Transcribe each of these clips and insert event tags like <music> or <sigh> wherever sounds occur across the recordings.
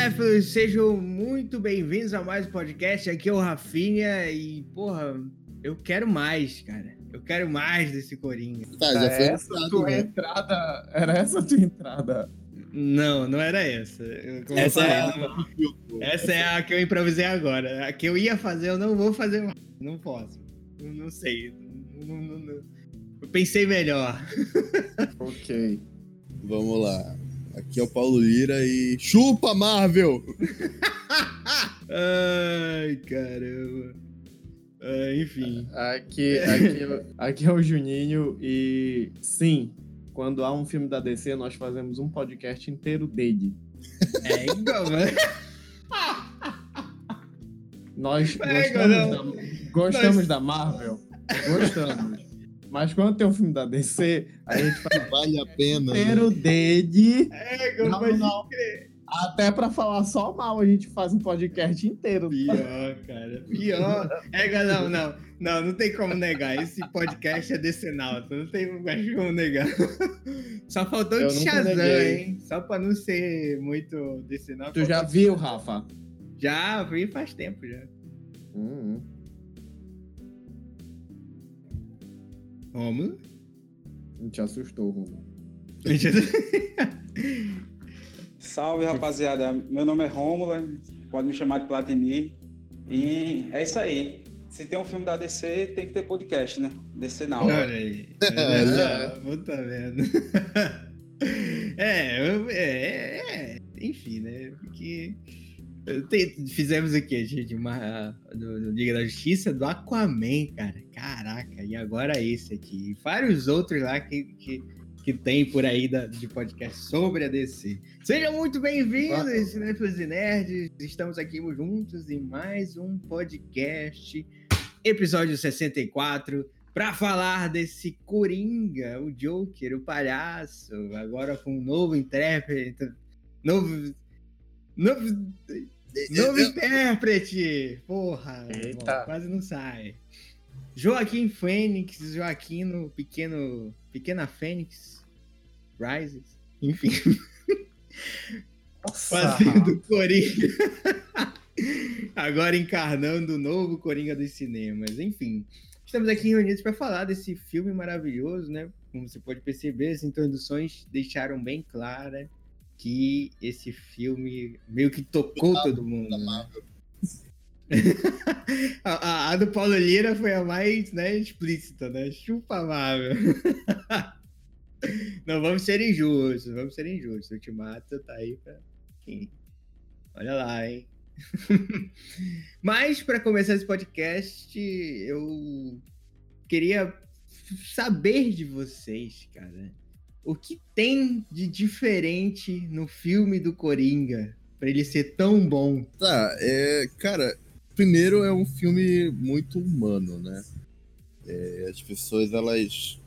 cinéfilos, sejam muito bem-vindos a mais um podcast. Aqui é o Rafinha e, porra, eu quero mais, cara. Eu quero mais desse Coringa. Tá, já foi essa entrado, tua né? entrada. Era essa a tua entrada. Não, não era essa. Essa falei, é a- não- essa é a que eu improvisei agora. A que eu ia fazer, eu não vou fazer mais. Não posso. Não, não sei. Não- não- não- Eu pensei melhor. <laughs> Ok. Vamos lá. Aqui é o Paulo Lira e chupa Marvel! <laughs> Ai, caramba. Ah, enfim. Aqui, aqui, aqui é o Juninho e sim, quando há um filme da DC, nós fazemos um podcast inteiro dele. É igual, mano. Nós É, gostamos, não. da, gostamos Nós- da Marvel. Gostamos. Mas quando tem um filme da DC, a gente faz Vale a pena. um né? inteiro dele. É, Não, não. crer. Até pra falar só mal, a gente faz um podcast inteiro. Pior, cara. Pior. É, não, não. Não, não tem como negar. Esse podcast é decenalto. Não tem como negar. Só faltou Eu de Shazam, hein? Só pra não ser muito decenalto. Tu já viu, Rafa? Já vi faz tempo já. Hum, Como? hum. Te assustou, Romulo. Salve, rapaziada. Meu nome é Rômula, pode me chamar de Platini. E é isso aí. Se tem um filme da DC, tem que ter podcast, né? DC não. Olha aí. É. É, <laughs> puta merda. <laughs> É, eu- é, é, enfim, né? Porque tem- fizemos o quê, gente? Uma, do, do Liga da Justiça, do Aquaman, cara. Caraca, e agora esse aqui. E vários outros lá que, que, que tem por aí da- de podcast sobre a DC. Sejam muito bem-vindos, cinéfilos e nerds. Estamos aqui juntos em mais um podcast, episódio 64 para falar desse Coringa, o Joker, o palhaço, agora com um novo intérprete, novo, novo, novo intérprete, porra, Eita. bom, quase não sai. Joaquim Fênix, Joaquim no pequeno, pequena Fênix, Rises, enfim, fazendo Coringa. <laughs> Agora encarnando o novo Coringa dos cinemas. Enfim, estamos aqui reunidos para falar desse filme maravilhoso, né? Como você pode perceber, as introduções deixaram bem clara que esse filme meio que tocou todo mundo. Né? <laughs> A, a- a do Paulo Lira foi a mais né, explícita, né? Chupa Marvel. <laughs> Não vamos ser injustos, vamos ser injustos. O Ultimato tá aí pra quem? Olha lá, hein? <laughs> Mas para começar esse podcast, eu queria saber de vocês, cara. O que tem de diferente no filme do Coringa para ele ser tão bom? Tá, é. Cara, primeiro é um filme muito humano, né? É, as pessoas, elas.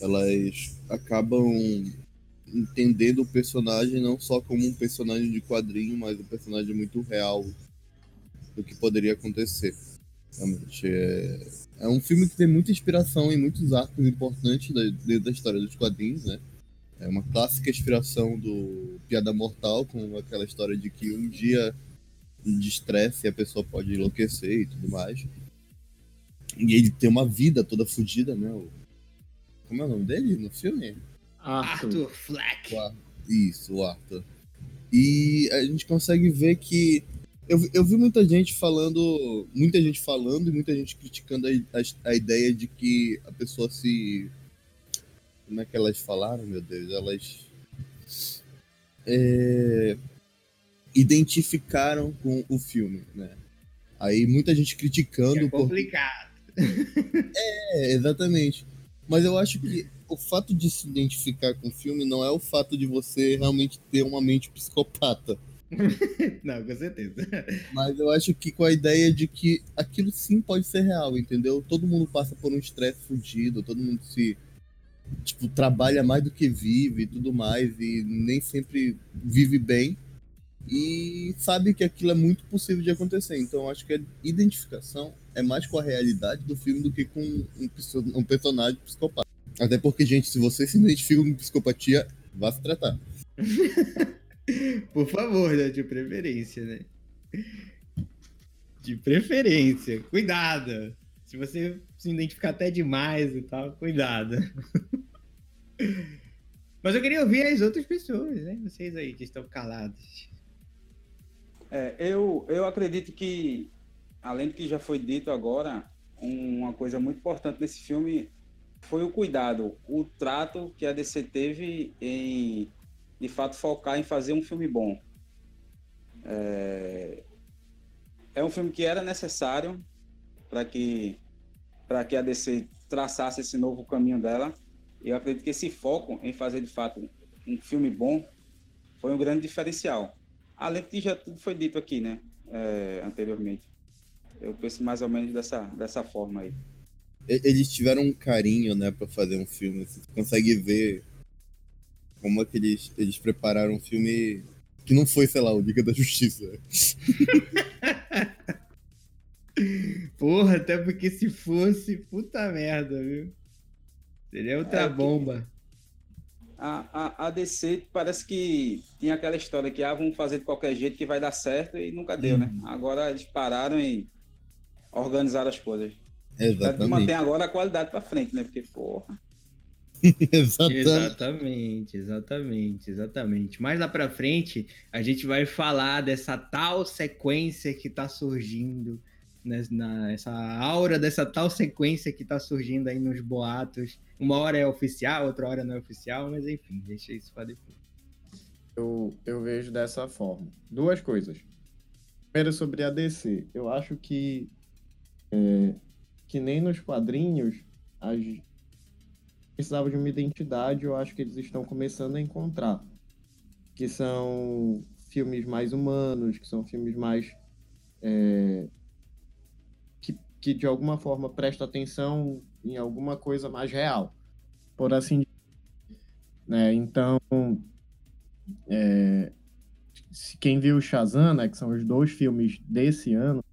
Elas acabam entendendo o personagem não só como um personagem de quadrinho, mas um personagem muito real do que poderia acontecer. Realmente, é, é um filme que tem muita inspiração em muitos arcos importantes da, dentro da história dos quadrinhos, né? É uma clássica inspiração do Piada Mortal, com aquela história de que um dia de estresse a pessoa pode enlouquecer e tudo mais. E ele tem uma vida toda fodida, né? O- Como é o nome dele no filme? Arthur. Arthur Fleck. O Ar- Isso, o Arthur. E a gente consegue ver que. Eu, vi- eu vi muita gente falando. Muita gente falando e muita gente criticando a, a, a ideia de que a pessoa se. Como é que elas falaram, meu Deus? Elas. é, identificaram com o filme, né? Aí muita gente criticando É por complicado. <laughs> é, exatamente. Mas eu acho que o fato de se identificar com o filme não é o fato de você realmente ter uma mente psicopata. <laughs> Não, com certeza. Mas eu acho que com a ideia de que aquilo sim pode ser real, entendeu? Todo mundo passa por um estresse fudido, todo mundo se. Tipo, trabalha mais do que vive e tudo mais, e nem sempre vive bem. E sabe que aquilo é muito possível de acontecer. Então eu acho que a identificação é mais com a realidade do filme do que com um, um personagem psicopata. Até porque, gente, se você se identifica com psicopatia, vá se tratar. <laughs> Por favor, né? De preferência, né? De preferência. Cuidado. Se você se identificar até demais e tal, cuidado. Mas eu queria ouvir as outras pessoas, né? Vocês aí que estão calados. É, eu, eu acredito que, além do que já foi dito agora, uma coisa muito importante nesse filme foi o cuidado, o trato que a DC teve em, de fato, focar em fazer um filme bom. É, é um filme que era necessário para que, para que a DC traçasse esse novo caminho dela. E eu acredito que esse foco em fazer, de fato, um filme bom foi um grande diferencial. Além de já tudo foi dito aqui, né, é, anteriormente. Eu penso mais ou menos dessa, dessa forma aí. Eles tiveram um carinho, né, para fazer um filme. Você consegue ver como é que eles, eles prepararam um filme que não foi, sei lá, o Liga da Justiça. <laughs> Porra, até porque se fosse, puta merda, viu? Seria outra é, bomba. A, a, a DC parece que tinha aquela história que ah, vamos fazer de qualquer jeito que vai dar certo e nunca deu, né? Uhum. Agora eles pararam e organizaram as coisas. Exatamente. Mantém agora a qualidade para frente, né? Porque, porra. <laughs> exatamente, exatamente, exatamente. Mais lá para frente, a gente vai falar dessa tal sequência que tá surgindo, né, na, essa aura dessa tal sequência que tá surgindo aí nos boatos. Uma hora é oficial, outra hora não é oficial, mas enfim, deixa isso para depois. Eu, eu vejo dessa forma. Duas coisas. Primeiro, sobre a DC. Eu acho que é, que nem nos quadrinhos, as... precisava de uma identidade, eu acho que eles estão começando a encontrar. Que são filmes mais humanos, que são filmes mais. É... que, que de alguma forma prestam atenção em alguma coisa mais real, por assim dizer. Né? Então, é... quem viu Shazam, né, que são os dois filmes desse ano,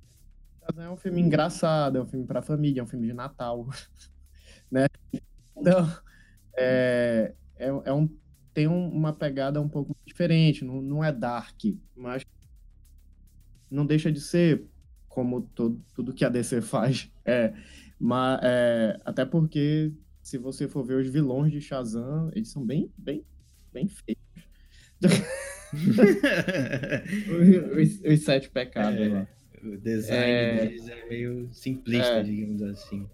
é um filme engraçado, é um filme para família, é um filme de Natal, <laughs> né? Então, é, é, é um, tem um, uma pegada um pouco diferente, não, não é dark, mas não deixa de ser como todo, tudo que a DC faz. <laughs> É, mas, é, até porque, se você for ver os vilões de Shazam, eles são bem, bem, bem feios. <laughs> os, os, sete pecados é. lá. O design é... deles é meio simplista, é... digamos assim.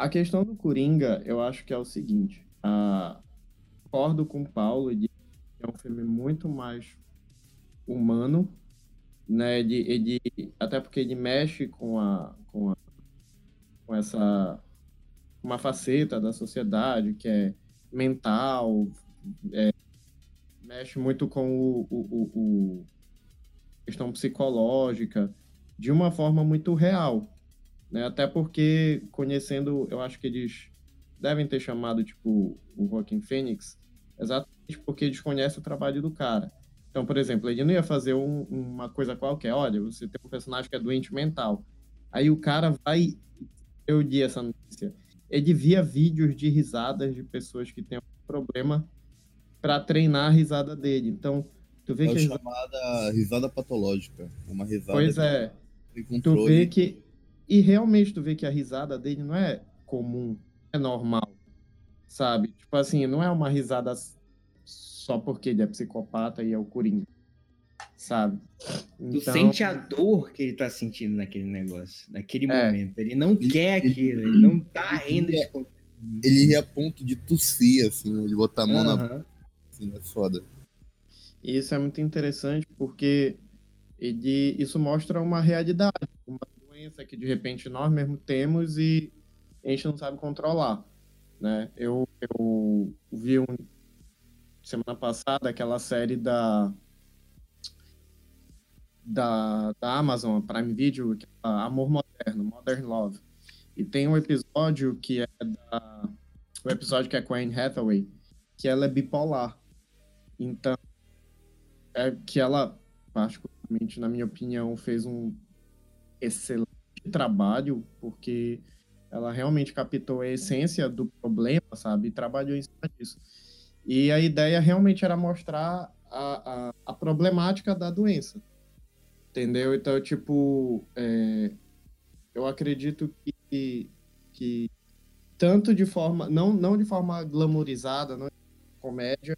A questão do Coringa, eu acho que é o seguinte. A... Concordo com o Paulo, de é um filme muito mais humano, né? Ele, ele, até porque ele mexe com a, com a, com essa uma faceta da sociedade que é mental, é, mexe muito com o, o, o, o questão psicológica de uma forma muito real, né? Até porque conhecendo, eu acho que eles devem ter chamado tipo o Joaquin Phoenix exatamente porque eles conhecem o trabalho do cara. Então, por exemplo, ele não ia fazer um, uma coisa qualquer. Olha, você tem um personagem que é doente mental. Aí o cara vai. Eu li essa notícia. Ele via vídeos de risadas de pessoas que têm um problema para treinar a risada dele. Então, tu vê é que. É chamada risada patológica. Uma risada. Pois é tu vê que. E realmente tu vê que a risada dele não é comum, é normal. Sabe? Tipo assim, não é uma risada só porque ele é psicopata e é o Coringa. Sabe? Então... Tu sente a dor que ele tá sentindo naquele negócio, naquele é. momento. Ele não ele, quer aquilo, ele não tá rindo. Ele, ele ia a ponto de tossir, assim, de botar a mão uhum. na. Assim, é foda. E isso é muito interessante porque ele, isso mostra uma realidade, uma doença que de repente nós mesmo temos e a gente não sabe controlar. Né? Eu, eu vi um, semana passada aquela série da, da, da Amazon Prime Video, é Amor Moderno, Modern Love. E tem um episódio que é da, o episódio que é com a Anne Hathaway, que ela é bipolar. Então, é que ela, particularmente, na minha opinião, fez um excelente trabalho, porque ela realmente captou a essência do problema, sabe? E trabalhou em cima disso. E a ideia realmente era mostrar a, a a problemática da doença. Entendeu? Então, tipo, é, eu acredito que, que tanto de forma, não, não de forma glamourizada, não de comédia,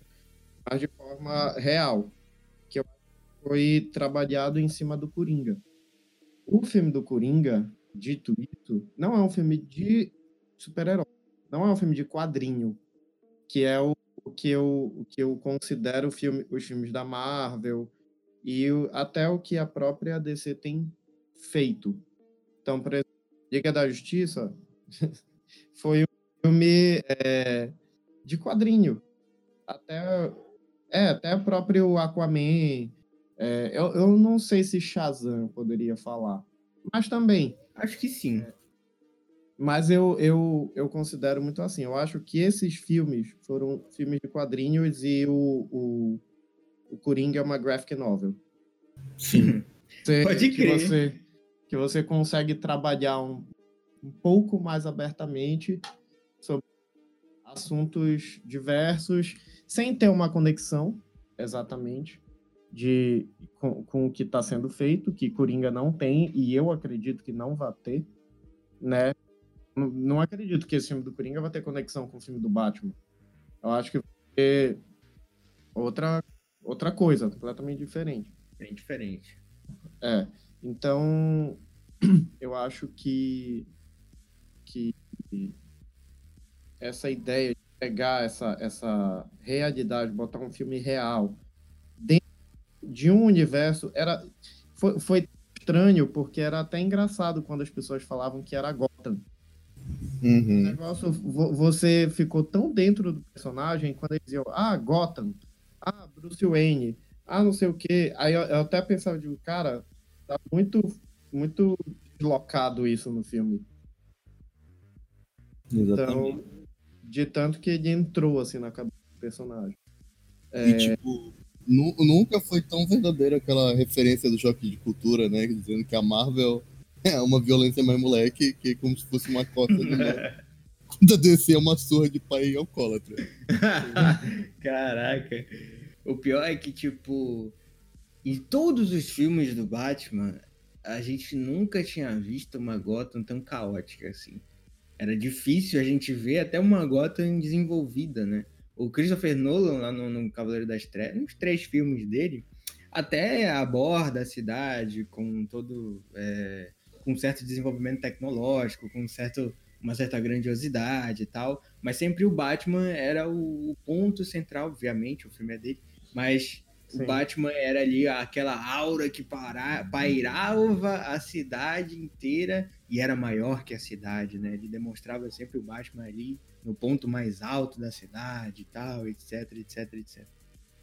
mas de forma real, que foi trabalhado em cima do Coringa. O filme do Coringa, dito isso, não é um filme de super-herói, não é um filme de quadrinho, que é o, o que eu, o que eu considero filme, os filmes da Marvel, e o, até o que a própria DC tem feito. Então, por exemplo, Liga da Justiça <laughs> foi um filme é, de quadrinho. Até, é, até o próprio Aquaman. É, eu, eu não sei se Shazam poderia falar, mas também. Acho que sim. Mas eu, eu, eu considero muito assim. Eu acho que esses filmes foram filmes de quadrinhos e o, o o Coringa é uma graphic novel. Sim. <laughs> Você, Pode crer. Que você, que você consegue trabalhar um, um pouco mais abertamente sobre assuntos diversos, sem ter uma conexão, exatamente, de, com, com o que está sendo feito, que Coringa não tem, e eu acredito que não vai ter, né? Não, não acredito que esse filme do Coringa vai ter conexão com o filme do Batman. Eu acho que vai ter outra outra coisa, completamente diferente. Bem diferente. É. Então, <clears throat> eu acho que, que essa ideia de pegar essa, essa realidade, botar um filme real de um universo, era foi, foi estranho, porque era até engraçado quando as pessoas falavam que era Gotham. Uhum. O negócio, você ficou tão dentro do personagem quando eles diziam, ah, Gotham, ah, Bruce Wayne, ah, não sei o quê. Aí eu, eu até pensava, digo, cara, tá muito, muito deslocado isso no filme. Exatamente. Então, de tanto que ele entrou, assim, na cabeça do personagem. É... E, tipo, nunca foi tão verdadeira aquela referência do choque de cultura, né? Dizendo que a Marvel <laughs> é uma violência mais moleque, que é como se fosse uma cota de da <laughs> DC é uma surra de pai alcoólatra. <laughs> Caraca. O pior é que, tipo, em todos os filmes do Batman, a gente nunca tinha visto uma Gotham tão caótica assim. Era difícil a gente ver até uma Gotham desenvolvida, né? O Christopher Nolan, lá no, no Cavaleiro das Trevas, nos três filmes dele, até aborda a cidade com todo. É, com certo desenvolvimento tecnológico, com certo uma certa grandiosidade e tal, mas sempre o Batman era o, ponto central, obviamente, o filme é dele, mas Sim. o Batman era ali aquela aura que para, pairava a cidade inteira e era maior que a cidade, né? Ele demonstrava sempre o Batman ali no ponto mais alto da cidade e tal, etc, etc, etc.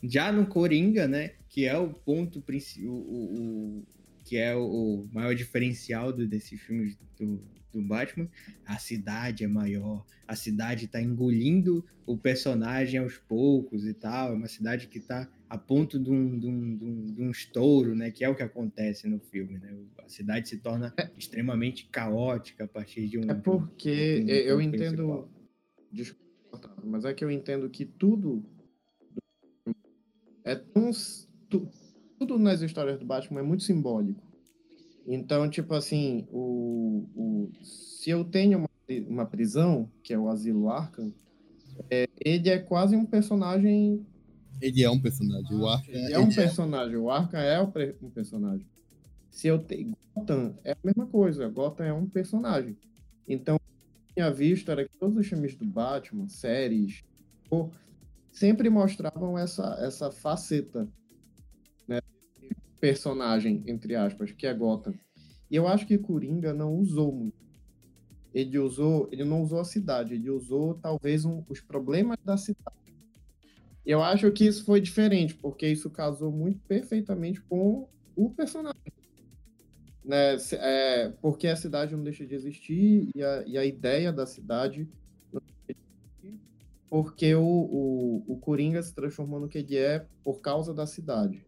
Já no Coringa, né, que é o ponto principal, o, o, que é o, maior diferencial do, desses filmes do, do Batman, a cidade é maior, a cidade está engolindo o personagem aos poucos e tal, é uma cidade que está a ponto de um, de, um, de, um, de um, estouro, né, que é o que acontece no filme, né, a cidade se torna é. extremamente caótica a partir de um... É porque um, eu entendo, desculpa, mas é que eu entendo que tudo é tão... Tudo nas histórias do Batman é muito simbólico. Então, tipo assim, o, o, se eu tenho uma, uma prisão, que é o Asilo Arkham, é, ele é quase um personagem. Ele é um personagem. O Arkham ele é um personagem. O Arkham é um personagem. Se eu tenho. Gotham é a mesma coisa. Gotham é um personagem. Então, tinha visto era que todos os filmes do Batman, séries, sempre mostravam essa, essa faceta personagem, entre aspas, que é Gotham. E eu acho que Coringa não usou muito. Ele usou, ele não usou a cidade, ele usou talvez um, os problemas da cidade. Eu acho que isso foi diferente, porque isso casou muito perfeitamente com o personagem. Né? É, porque a cidade não deixa de existir e a, e a ideia da cidade não deixa de existir, porque o, o, o Coringa se transformou no que ele é por causa da cidade.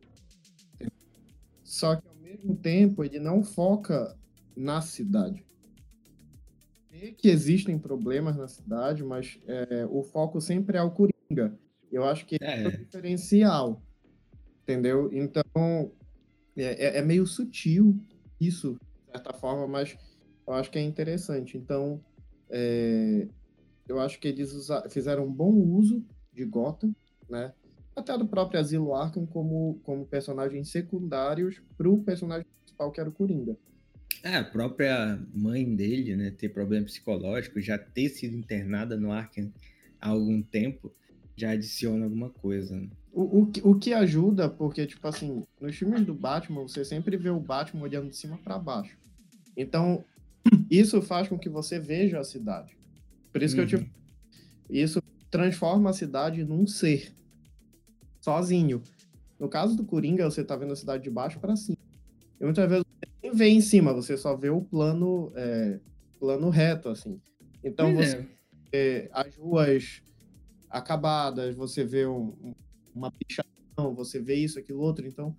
Só que ao mesmo tempo ele não foca na cidade. Sei que existem problemas na cidade, mas é, o foco sempre é o Coringa. Eu acho que é, é o diferencial. Entendeu? Então, é, é, é meio sutil isso, de certa forma, mas eu acho que é interessante. Então, é, eu acho que eles fizeram um bom uso de Gotham, né? Até do próprio Asilo Arkham como, como personagens secundários para o personagem principal, que era o Coringa. É, a própria mãe dele, né, ter problema psicológico, já ter sido internada no Arkham há algum tempo, já adiciona alguma coisa. Né? O, o, o que ajuda, porque, tipo assim, nos filmes do Batman, você sempre vê o Batman olhando de cima para baixo. Então, <clears throat> isso faz com que você veja a cidade. Por isso uhum. que eu te. Uhum. Isso transforma a cidade num ser. Sozinho. No caso do Coringa, você tá vendo a cidade de baixo para cima. E muitas vezes você nem vê em cima, você só vê o plano, é, plano reto, assim. Então pois você é. as ruas acabadas, você vê um, uma pichação, você vê isso, aquilo, outro. Então,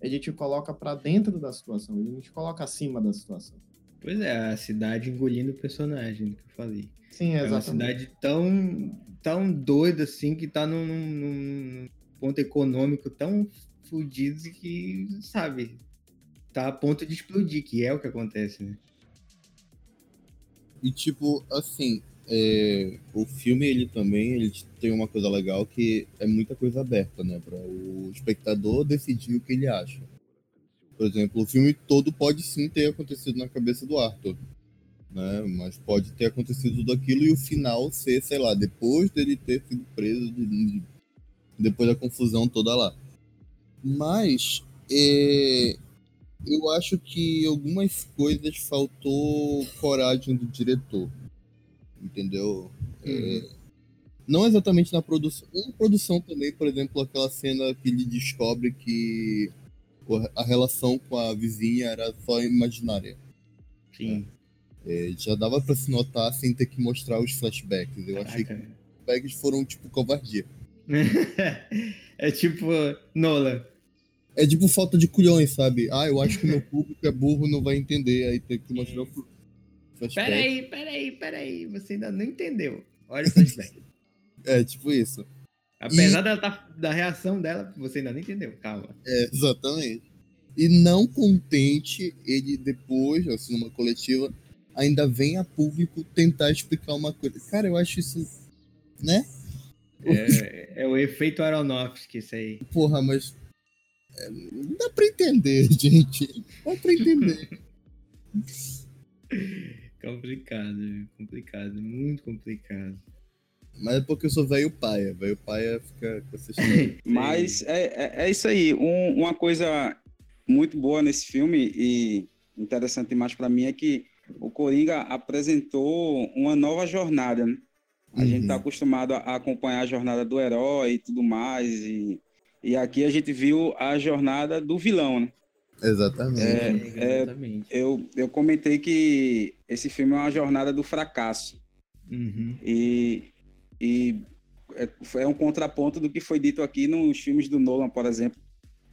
ele te coloca para dentro da situação, ele não te coloca acima da situação. Pois é, a cidade engolindo o personagem que eu falei. Sim, exatamente. É uma cidade tão, tão doida assim que tá num, num ponto econômico tão fudido que, sabe, tá a ponto de explodir, que é o que acontece, né? E tipo, assim, é, o filme ele também ele tem uma coisa legal que é muita coisa aberta, né, para o espectador decidir o que ele acha. Por exemplo, o filme todo pode sim ter acontecido na cabeça do Arthur, né? Mas pode ter acontecido tudo aquilo e o final ser, sei lá, depois dele ter sido preso, depois da confusão toda lá. Mas é, eu acho que algumas coisas faltou coragem do diretor, entendeu? É, uhum. É, não exatamente na produção, na produção também, por exemplo, aquela cena que ele descobre que a relação com a vizinha era só imaginária. Sim. É, já dava para se notar sem ter que mostrar os flashbacks. Eu Caraca. achei que os flashbacks foram tipo covardia. <laughs> é tipo Nolan. É tipo falta de culhões, sabe? Ah, eu acho que meu público é burro, não vai entender. Aí tem que mostrar o flashback. Peraí, peraí, peraí. Você ainda não entendeu. Olha o flashback. <laughs> é, tipo isso. Apesar e... dela tá, da reação dela, você ainda não entendeu, calma. É, exatamente. E não contente, ele depois, assim, numa coletiva, ainda vem a público tentar explicar uma coisa. Cara, eu acho isso, né? É, é o efeito Aronofsky, isso aí. Porra, mas é, não dá pra entender, <laughs> gente. Não dá pra entender. <laughs> complicado, complicado, muito complicado. Mas é porque eu sou velho paia. Velho paia fica com essa <laughs> Mas é, é, é, isso aí. Um, uma coisa muito boa nesse filme e interessante demais para mim é que o Coringa apresentou uma nova jornada. Né? A uhum. gente está acostumado a acompanhar a jornada do herói e tudo mais. E, e aqui a gente viu a jornada do vilão. Né? Exatamente. É, é, Exatamente. eu, eu comentei que esse filme é uma jornada do fracasso. Uhum. E e é, é um contraponto do que foi dito aqui nos filmes do Nolan, por exemplo,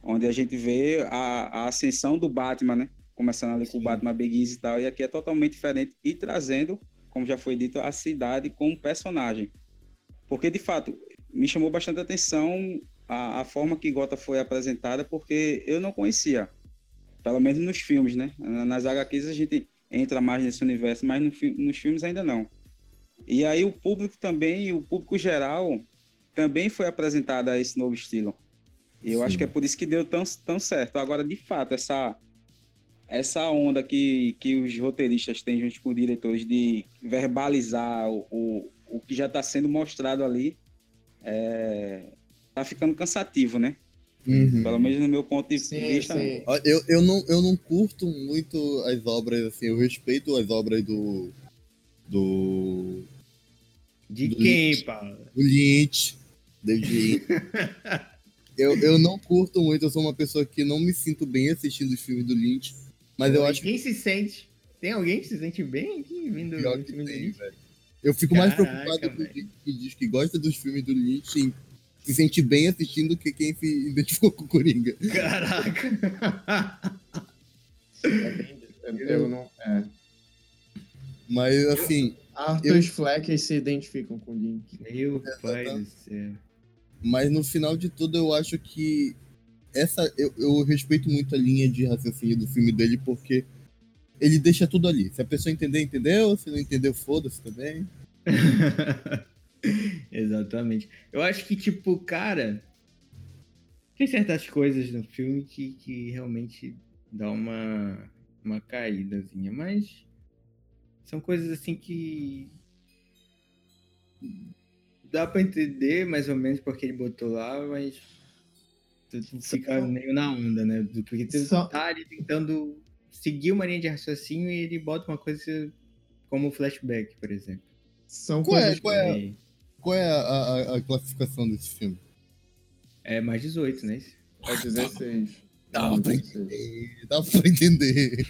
onde a gente vê a, a ascensão do Batman, né? Começando ali Sim. com o Batman Begins e tal, e aqui é totalmente diferente e trazendo, como já foi dito, a cidade como personagem. Porque, de fato, me chamou bastante atenção a, a forma que Gota foi apresentada, porque eu não conhecia, pelo menos nos filmes, né? Nas HQs a gente entra mais nesse universo, mas no, nos filmes ainda não. E aí o público também, o público geral, também foi apresentado a esse novo estilo. E eu Sim. acho que é por isso que deu tão, tão certo. Agora, de fato, essa, essa onda que, que os roteiristas têm junto com os diretores de verbalizar o, o, o que já está sendo mostrado ali, é, tá ficando cansativo, né? Uhum. Pelo menos no meu ponto de sim, vista. Sim. Eu, eu, não, eu não curto muito as obras, assim, eu respeito as obras do, do. De do quem, Lynch, Paulo? Do Lynch. David <laughs> eu, eu não curto muito, eu sou uma pessoa que não me sinto bem assistindo os filmes do Lynch. Mas Pô, eu acho Quem se sente? Tem alguém que se sente bem aqui vindo do filme do Lynch? Eu fico Caraca, mais preocupado com gente que diz que gosta dos filmes do Lynch se sente bem assistindo do que quem se identificou com o Coringa. Caraca! eu não. É. Mas assim. Arthur eu... Fleck se identificam com o Link. Meu pai do céu. Mas no final de tudo, eu acho que essa eu, eu respeito muito a linha de raciocínio do filme dele, porque ele deixa tudo ali. Se a pessoa entender, entendeu. Se não entendeu, foda-se também. <laughs> <laughs> Exatamente. Eu acho que, tipo, cara, tem certas coisas no filme que, que realmente dá uma, uma caídazinha, mas são coisas assim que dá para entender mais ou menos porque ele botou lá, mas tu, tu fica meio na onda, né? Porque tu Só... tá ali tentando seguir uma linha de raciocínio e ele bota uma coisa como flashback, por exemplo. São qual é, coisas é, qual, é, qual é a, a, a, classificação desse filme? É mais 18, né? É 16. Dá pra entender. Dá pra entender.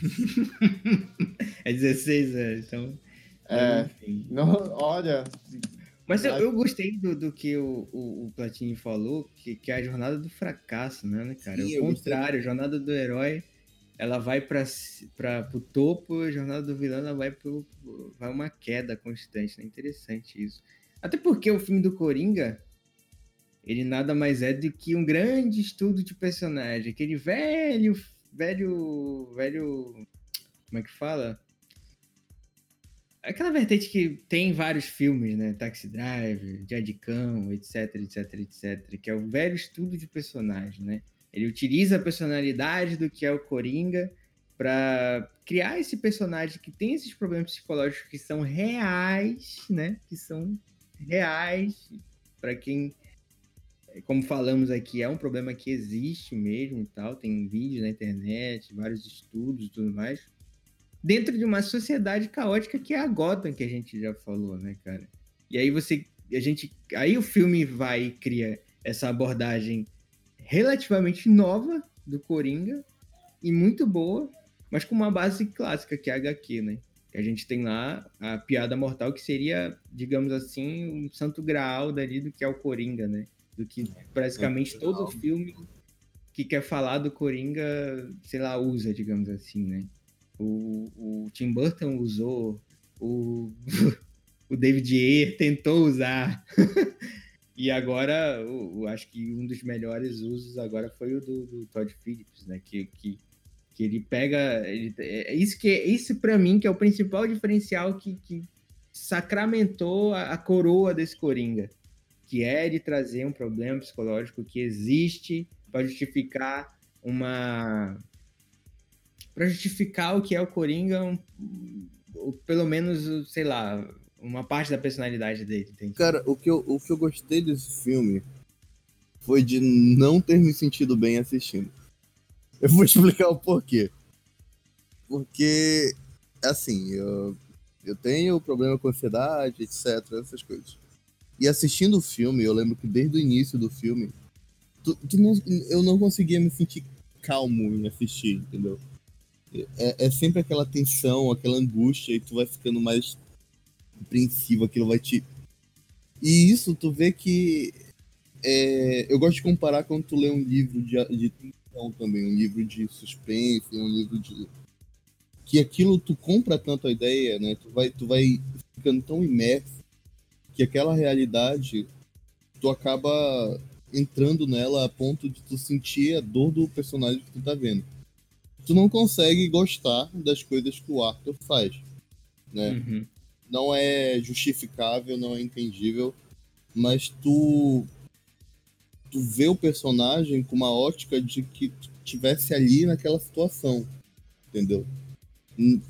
<laughs> é 16, é. Então. É. Enfim. Não, olha. Mas eu, eu gostei do, do que o, o, o Platini falou, que, que é a jornada do fracasso, né, né cara? Sim, o contrário, a jornada do herói ela vai para o topo, a jornada do vilão ela vai para vai uma queda constante, né? Interessante isso. Até porque o filme do Coringa, ele nada mais é do que um grande estudo de personagem, aquele velho, velho, velho, como é que fala? Aquela vertente que tem vários filmes, né? Taxi Driver, Jadicão, etc, etc, etc, que é o velho estudo de personagem, né? Ele utiliza a personalidade do que é o Coringa para criar esse personagem que tem esses problemas psicológicos que são reais, né? Que são reais para quem, como falamos aqui, é um problema que existe mesmo e tal. Tem vídeos na internet, vários estudos e tudo mais. Dentro de uma sociedade caótica que é a Gotham, que a gente já falou, né, cara? E aí você, a gente, aí o filme vai e cria essa abordagem relativamente nova do Coringa e muito boa, mas com uma base clássica, que é a HQ, né? Que a gente tem lá a piada mortal, que seria, digamos assim, um santo graal dali do que é o Coringa, né? Do que praticamente todo filme que quer falar do Coringa, sei lá, usa, digamos assim, né? O, o Tim Burton usou, o, <laughs> o David Ayer tentou usar. <laughs> E agora, eu, acho que um dos melhores usos agora foi o do, do Todd Phillips, né? Que, que, que ele pega. Ele, é, é isso que isso para mim que é o principal diferencial que, que sacramentou a, a, coroa desse Coringa, que é de trazer um problema psicológico que existe para justificar uma. para justificar o que é o Coringa, um, pelo menos, sei lá, uma parte da personalidade dele. Cara, o que, eu, o que eu gostei desse filme foi de não ter me sentido bem assistindo. Eu vou explicar o porquê. Porque, assim, eu, eu tenho problema com ansiedade, etc, essas coisas. E assistindo o filme, eu lembro que desde o início do filme, tu, tu não, eu não conseguia me sentir calmo em assistir, entendeu? É, é sempre aquela tensão, aquela angústia, e tu vai ficando mais apreensivo, aquilo vai te. E isso tu vê que. É... eu gosto de comparar quando tu lê um livro de, de tensão também, um livro de suspense, um livro de. Que aquilo tu compra tanto a ideia, né? Tu vai, tu vai ficando tão imerso que aquela realidade tu acaba entrando nela a ponto de tu sentir a dor do personagem que tu tá vendo. Tu não consegue gostar das coisas que o Arthur faz, né? Uhum não é justificável, não é entendível, mas tu tu vê o personagem com uma ótica de que tivesse ali naquela situação, entendeu?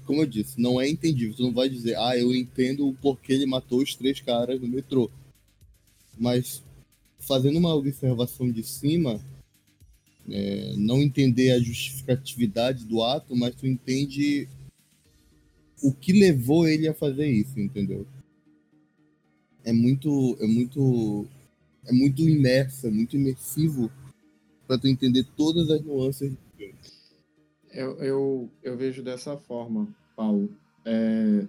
Como eu disse, não é entendível. Tu não vai dizer, ah, eu entendo o porquê ele matou os três caras no metrô. Mas fazendo uma observação de cima, é, não entender a justificatividade do ato, mas tu entende o que levou ele a fazer isso, entendeu? É muito, é muito, é muito imerso, é muito imersivo para tu entender todas as nuances. Eu, eu, eu vejo dessa forma, Paulo. É,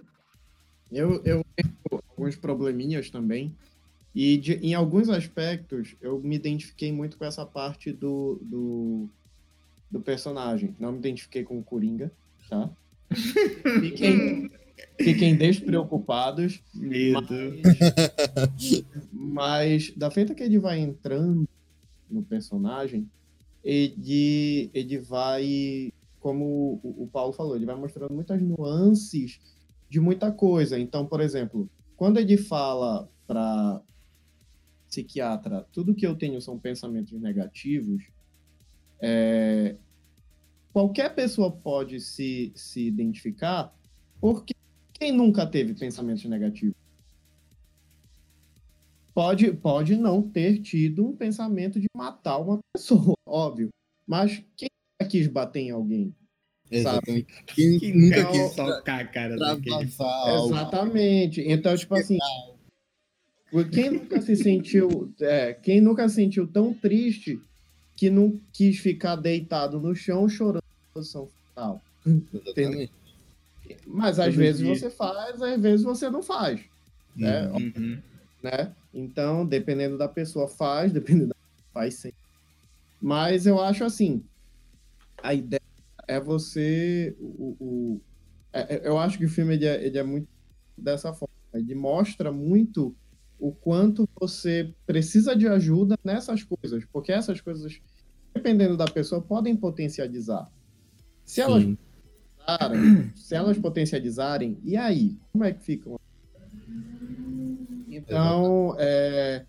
eu, eu tenho alguns probleminhas também. E de, em alguns aspectos, eu me identifiquei muito com essa parte do, do, do personagem. Não me identifiquei com o Coringa, tá? <laughs> Fiquem, fiquem despreocupados. Medo. Mas, mas da feita que ele vai entrando no personagem, ele, ele vai, como o Paulo falou, ele vai mostrando muitas nuances de muita coisa. Então, por exemplo, quando ele fala para psiquiatra, tudo que eu tenho são pensamentos negativos, é, qualquer pessoa pode se, se identificar, porque quem nunca teve pensamentos negativos? Pode, pode não ter tido um pensamento de matar uma pessoa, <laughs> óbvio. Mas quem quis bater em alguém? Exatamente. Sabe? Quem, quem nunca quis tocar a cara daquele... Exatamente. Então, tipo assim, quem nunca se sentiu, é, quem nunca se sentiu tão triste que não quis ficar deitado no chão chorando na posição final? Exatamente. Mas às Todo vezes dia. você faz, às vezes você não faz. Né? Uhum. né? Então, dependendo da pessoa faz, <laughs> dependendo da faz sim. Mas eu acho assim, a ideia é você. O, o é, é, eu acho que o filme ele é, ele é muito dessa forma. Ele mostra muito o quanto você precisa de ajuda nessas coisas, porque essas coisas, dependendo da pessoa, podem potencializar. Se elas, se elas potencializarem, e aí? Como é que ficam? Então, é,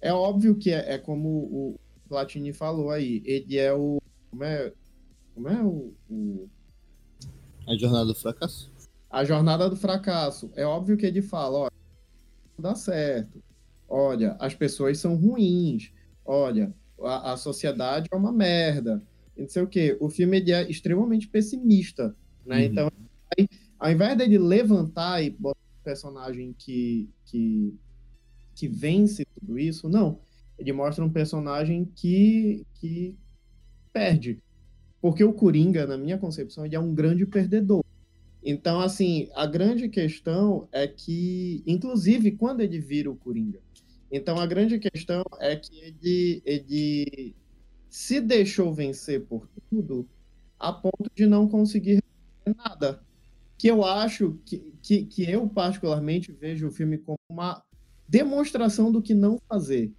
é óbvio que é, é, como o Platini falou aí, ele é o. Como é, como é o, o. A jornada do fracasso. A jornada do fracasso. É óbvio que ele fala, olha, dá certo. Olha, as pessoas são ruins. Olha, a, a sociedade é uma merda. não sei o quê. O filme é extremamente pessimista, né? Uhum. Então, aí, ao invés dele levantar e botar um personagem que, que, que vence tudo isso, não. Ele mostra um personagem que, que perde. Porque o Coringa, na minha concepção, ele é um grande perdedor. Então, assim, a grande questão é que, inclusive, quando ele vira o Coringa, então a grande questão é que ele, ele se deixou vencer por tudo a ponto de não conseguir nada. Que eu acho que, que, que eu, particularmente, vejo o filme como uma demonstração do que não fazer.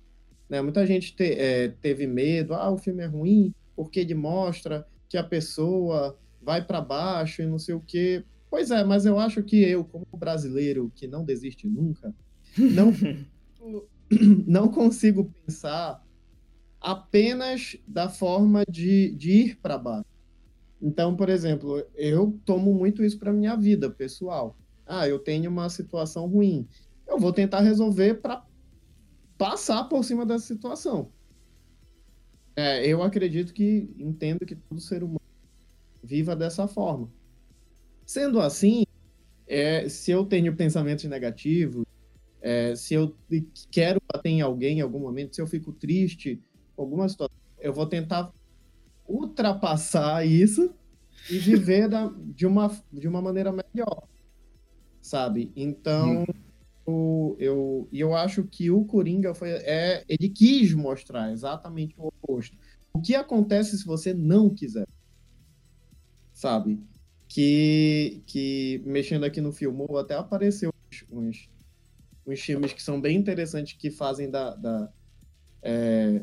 Né? Muita gente te, é, teve medo, ah, o filme é ruim, porque ele mostra que a pessoa vai para baixo e não sei o quê. Pois é, mas eu acho que eu, como brasileiro que não desiste nunca, não, <laughs> não consigo pensar apenas da forma de, de ir para baixo. Então, por exemplo, eu tomo muito isso para minha vida pessoal. Ah, eu tenho uma situação ruim. Eu vou tentar resolver para passar por cima dessa situação. É, eu acredito que entendo que todo ser humano viva dessa forma. Sendo assim, é, se eu tenho pensamentos negativos, é, se eu quero bater em alguém em algum momento, se eu fico triste alguma situação, eu vou tentar ultrapassar isso e viver da, de, uma, de uma maneira melhor, sabe? Então, hum. eu, eu, eu acho que o Coringa foi, é, ele quis mostrar exatamente o oposto. O que acontece se você não quiser? Sabe? que, que mexendo aqui no Filmou, até apareceu uns, uns filmes que são bem interessantes que fazem da, da é,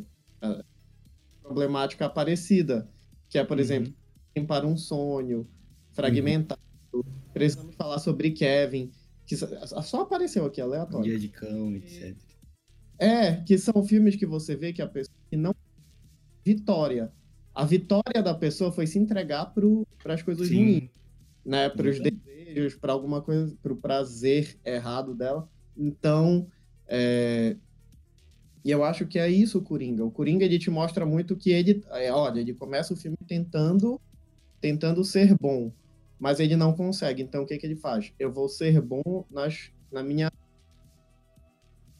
problemática parecida, que é, por uhum. exemplo, para um sonho, fragmentado, uhum. precisamos falar sobre Kevin, que só apareceu aqui aleatório. Dia de cão, etc. É, que são filmes que você vê que a pessoa que não vitória. A vitória da pessoa foi se entregar para as coisas Sim. ruins né, para os desejos, para alguma coisa, para o prazer errado dela. Então, é... e eu acho que é isso o Coringa. O Coringa ele te mostra muito que ele, é, olha, ele começa o filme tentando, tentando ser bom, mas ele não consegue. Então, o que que ele faz? Eu vou ser bom nas, na minha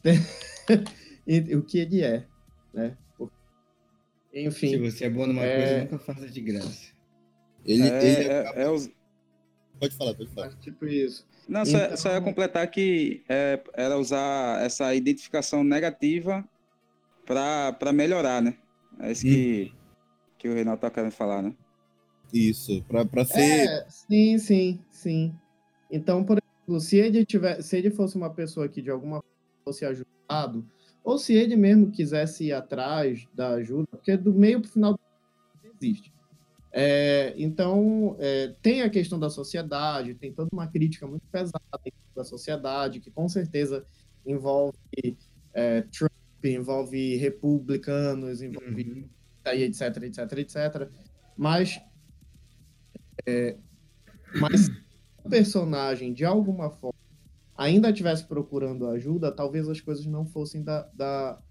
<laughs> o que ele é, né? Enfim. Se você é bom numa é... coisa, nunca faça de graça. Ele, é, ele é, é, os, Pode falar, pode falar. Tipo isso. Não, então... só, só ia completar que é, era usar essa identificação negativa para melhorar, né? É isso que, hum. que o Reinaldo tá querendo falar, né? Isso, para ser. É, sim, sim, sim. Então, por exemplo, se ele, tiver, se ele fosse uma pessoa que de alguma forma fosse ajudado, ou se ele mesmo quisesse ir atrás da ajuda, porque do meio para o final existe. É, então, é, tem a questão da sociedade, tem toda uma crítica muito pesada da sociedade, que com certeza envolve é, Trump, envolve republicanos, envolve uhum. aí, etc, etc, etc. Mas, é, mas se o personagem, de alguma forma, ainda estivesse procurando ajuda, talvez as coisas não fossem da, da,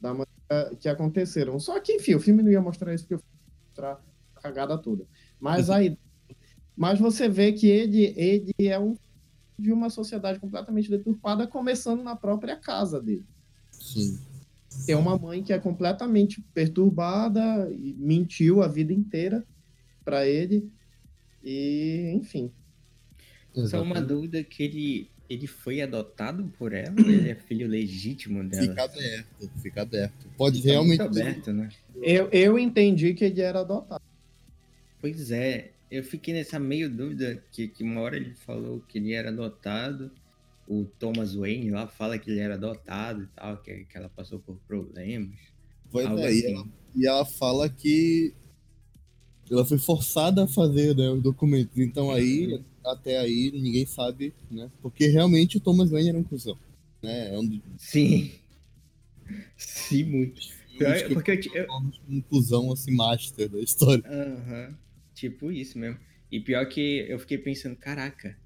da maneira que aconteceram. Só que, enfim, o filme não ia mostrar isso, porque ia mostrar a cagada toda. Mas aí. Mas você vê que ele, ele é um de uma sociedade completamente deturpada, começando na própria casa dele. Sim. Tem uma mãe que é completamente perturbada e mentiu a vida inteira para ele. E, enfim. Só uma dúvida que ele ele foi adotado por ela? <clears throat> ele é filho legítimo dela? Fica aberto, fica aberto. Pode fica realmente. aberto, né? Eu, eu entendi que ele era adotado. Pois é, eu fiquei nessa meio dúvida que, que uma hora ele falou que ele era adotado. O Thomas Wayne lá fala que ele era adotado e tal, que, que ela passou por problemas. Pois é, assim. e, ela, e ela fala que ela foi forçada a fazer né, os documentos. Então aí, até aí, ninguém sabe, né? Porque realmente o Thomas Wayne era um cuzão. Né? É um... Sim. Sim, muito. Pior, porque eu, eu... Um cuzão assim, master da história. Aham. Uhum. Tipo isso mesmo. E pior que eu fiquei pensando, caraca,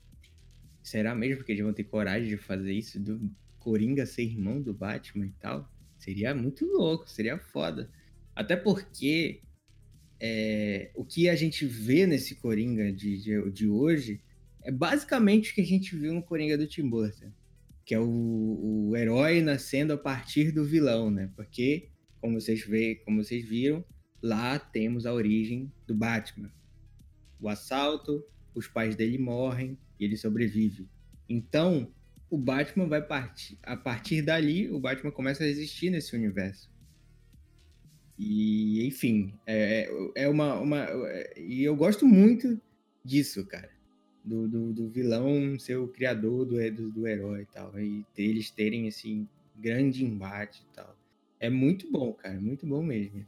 será mesmo que eles vão ter coragem de fazer isso? Do Coringa ser irmão do Batman e tal? Seria muito louco, seria foda. Até porque é, o que a gente vê nesse Coringa de, de, de, hoje é basicamente o que a gente viu no Coringa do Tim Burton, que é o, o herói nascendo a partir do vilão, né? Porque, como vocês, vê, como vocês viram, lá temos a origem do Batman. O assalto, os pais dele morrem e ele sobrevive. Então, o Batman vai partir. A partir dali, o Batman começa a existir nesse universo. E, enfim, é, é uma, uma. E eu gosto muito disso, cara. Do, do, do vilão ser o criador do, do, do, herói e tal. E eles terem esse grande embate e tal. É muito bom, cara. Muito bom mesmo.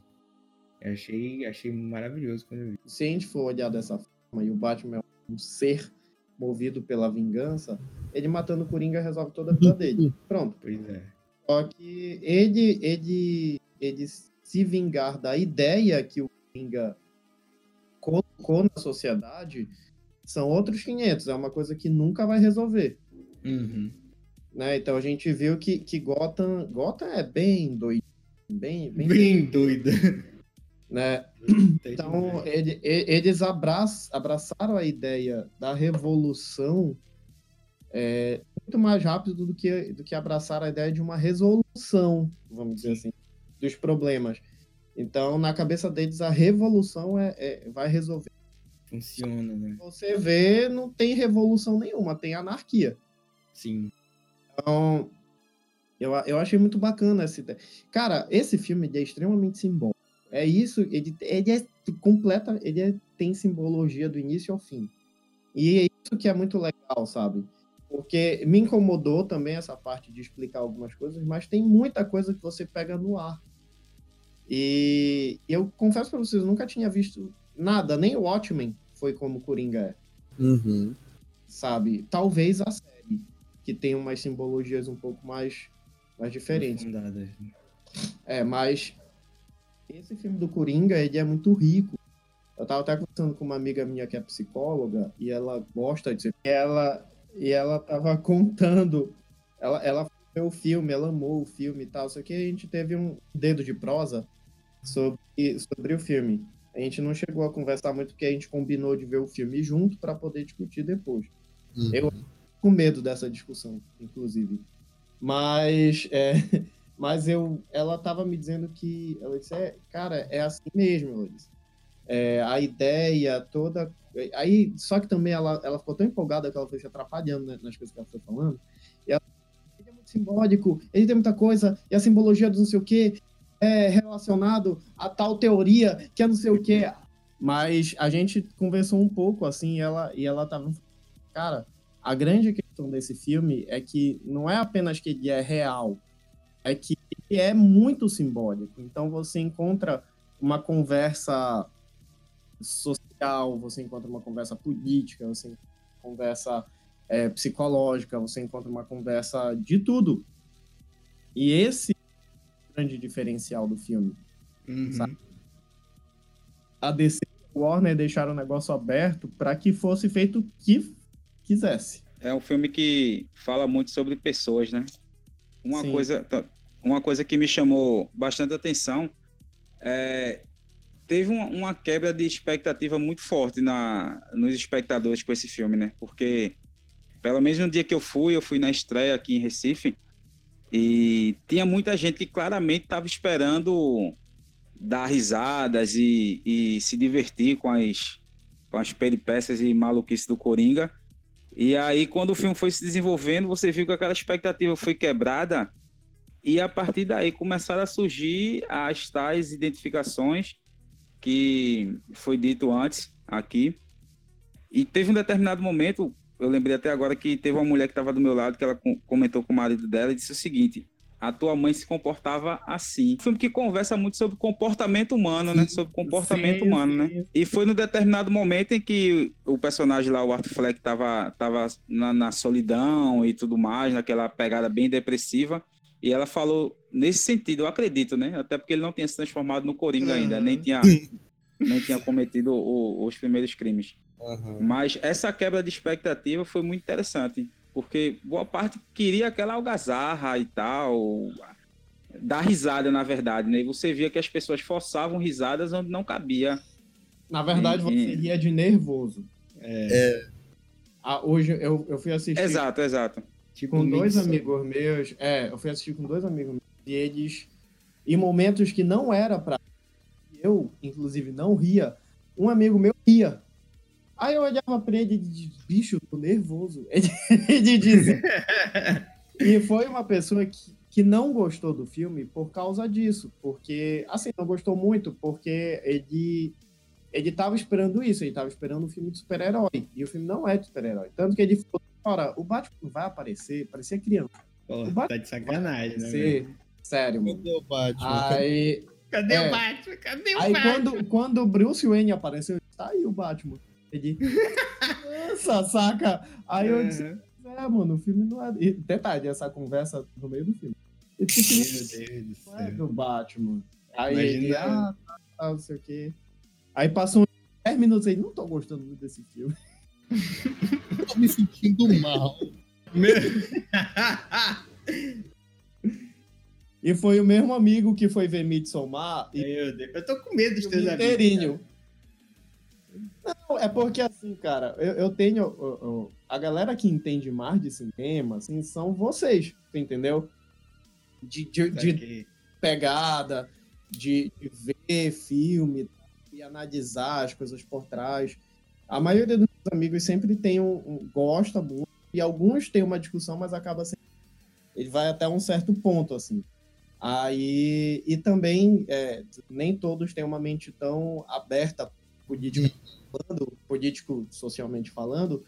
Eu achei, achei maravilhoso quando eu vi. Se a gente for olhar dessa forma, e o Batman é um ser movido pela vingança, ele matando o Coringa resolve toda a vida dele. Pronto. Pois é. Só que ele, ele, ele se vingar da ideia que o Coringa colocou na sociedade, são outros 500. É uma coisa que nunca vai resolver. Uhum. Né? Então a gente viu que, que Gotham, Gotham é bem doido. Bem, bem, bem doida. Né? Então ele, eles abraçaram a ideia da revolução é, muito mais rápido do que, do que abraçar a ideia de uma resolução, vamos dizer assim dos problemas. Então, na cabeça deles, a revolução é, é vai resolver. Funciona, né? Você vê, não tem revolução nenhuma, tem anarquia. Sim. Então, eu, eu achei muito bacana essa ideia. Cara, esse filme é extremamente simbólico. É isso, ele, ele é completa, ele é, tem simbologia do início ao fim. E é isso que é muito legal, sabe? Porque me incomodou também essa parte de explicar algumas coisas, mas tem muita coisa que você pega no ar. E eu confesso para vocês, eu nunca tinha visto nada, nem o Watchmen foi como Coringa é. Uhum. Sabe? Talvez a série, que tem umas simbologias um pouco mais, mais diferentes. É, mas esse filme do Coringa, ele é muito rico. Eu tava até conversando com uma amiga minha que é psicóloga e ela gosta de ela e ela tava <laughs> contando, ela ela o filme, ela amou o filme e tal, só que a gente teve um dedo de prosa sobre, sobre o filme. A gente não chegou a conversar muito porque a gente combinou de ver o filme junto para poder discutir depois. Uhum. Eu com medo dessa discussão, inclusive. Mas, é, <laughs> mas eu, ela estava me dizendo que, ela disse, é, cara, é assim mesmo, ela disse. É, a ideia toda. Aí, só que também ela, ela ficou tão empolgada que ela foi se atrapalhando né, nas coisas que ela foi falando. E ela, ele é muito simbólico, ele tem muita coisa, e a simbologia do não sei o quê, é relacionado a tal teoria que é não sei o que. Mas a gente conversou um pouco assim, e ela e ela tava, cara, a grande questão desse filme é que não é apenas que ele é real, é que ele é muito simbólico. Então você encontra uma conversa social, você encontra uma conversa política, você encontra uma conversa é, psicológica, você encontra uma conversa de tudo. E esse é o grande diferencial do filme. Uhum. Sabe? A DC e Warner deixaram o negócio aberto para que fosse feito o que quisesse. É um filme que fala muito sobre pessoas, né? Uma Sim. coisa, tá, uma coisa que me chamou bastante atenção é teve uma, uma quebra de expectativa muito forte na nos espectadores com esse filme, né? Porque pelo menos no dia que eu fui, eu fui na estreia aqui em Recife e tinha muita gente que claramente estava esperando dar risadas e, e se divertir com as com as peripécias e maluquices do Coringa. E aí, quando o filme foi se desenvolvendo, você viu que aquela expectativa foi quebrada, e a partir daí começaram a surgir as tais identificações que foi dito antes aqui. E teve um determinado momento, eu lembrei até agora que teve uma mulher que estava do meu lado, que ela com- comentou com o marido dela e disse o seguinte: a tua mãe se comportava assim. Um filme que conversa muito sobre comportamento humano, né? Sobre comportamento Sim, humano, né? sim. E foi no determinado momento em que o personagem lá, o Arthur Fleck, tava, tava na, na solidão e tudo mais, naquela pegada bem depressiva. E ela falou nesse sentido, eu acredito, né? Até porque ele não tinha se transformado no Coringa ainda, Uhum. nem tinha, nem tinha cometido o- os primeiros crimes. Aham. Mas essa quebra de expectativa foi muito interessante, porque boa parte queria aquela algazarra e tal, dar risada, na verdade, né? E você via que as pessoas forçavam risadas onde não cabia. Na verdade, Sim, você ria de nervoso. É, Ah, hoje eu, eu fui assistir Exato, exato. tipo, com dois mix- amigos meus. É, eu fui assistir com dois amigos meus. E eles, em momentos que não era pra. Eu, inclusive, não ria. Um amigo meu ria. Aí eu olhava pra ele e dizia, bicho, tô nervoso. <laughs> Ele, dizia. E foi uma pessoa que, que não gostou do filme por causa disso. Porque, assim, não gostou muito, porque ele. Ele tava esperando isso, ele tava esperando um filme de super-herói. E o filme não é de super-herói. Tanto que ele falou, ora, o Batman vai aparecer, parecia criança. Pô, o Batman tá de sacanagem, né? Sério, mano. Cadê o Batman? Aí, Cadê É. o Batman? Cadê o aí Batman? quando, quando o Bruce Wayne apareceu, tá aí o Batman. Ele, <laughs> nossa, saca? Aí eu disse, é, mano, o filme não é. E, detalhe, essa conversa no meio do filme. E disse, Meu Deus do é do Batman. Aí Imagina- ele, ah, tá, tá, não sei o quê. Aí passou uns 10 minutos aí, não tô gostando muito desse filme. <laughs> Tô me sentindo mal. Meu... <laughs> E foi o mesmo amigo que foi ver Midsommar e Meu Deus, eu tô com medo dos teus amigos. inteirinho. É porque assim, cara, eu, eu tenho. eu- eu- a galera que entende mais de cinema, assim, são vocês, entendeu? De, de, de pegada, de, de ver filme e analisar as coisas por trás. A maioria dos meus amigos sempre tem um, um- gosta muito, e alguns têm uma discussão, mas acaba sendo. Ele vai até um certo ponto, assim. Aí, e também, é, nem todos têm uma mente tão aberta, político falando, político socialmente falando,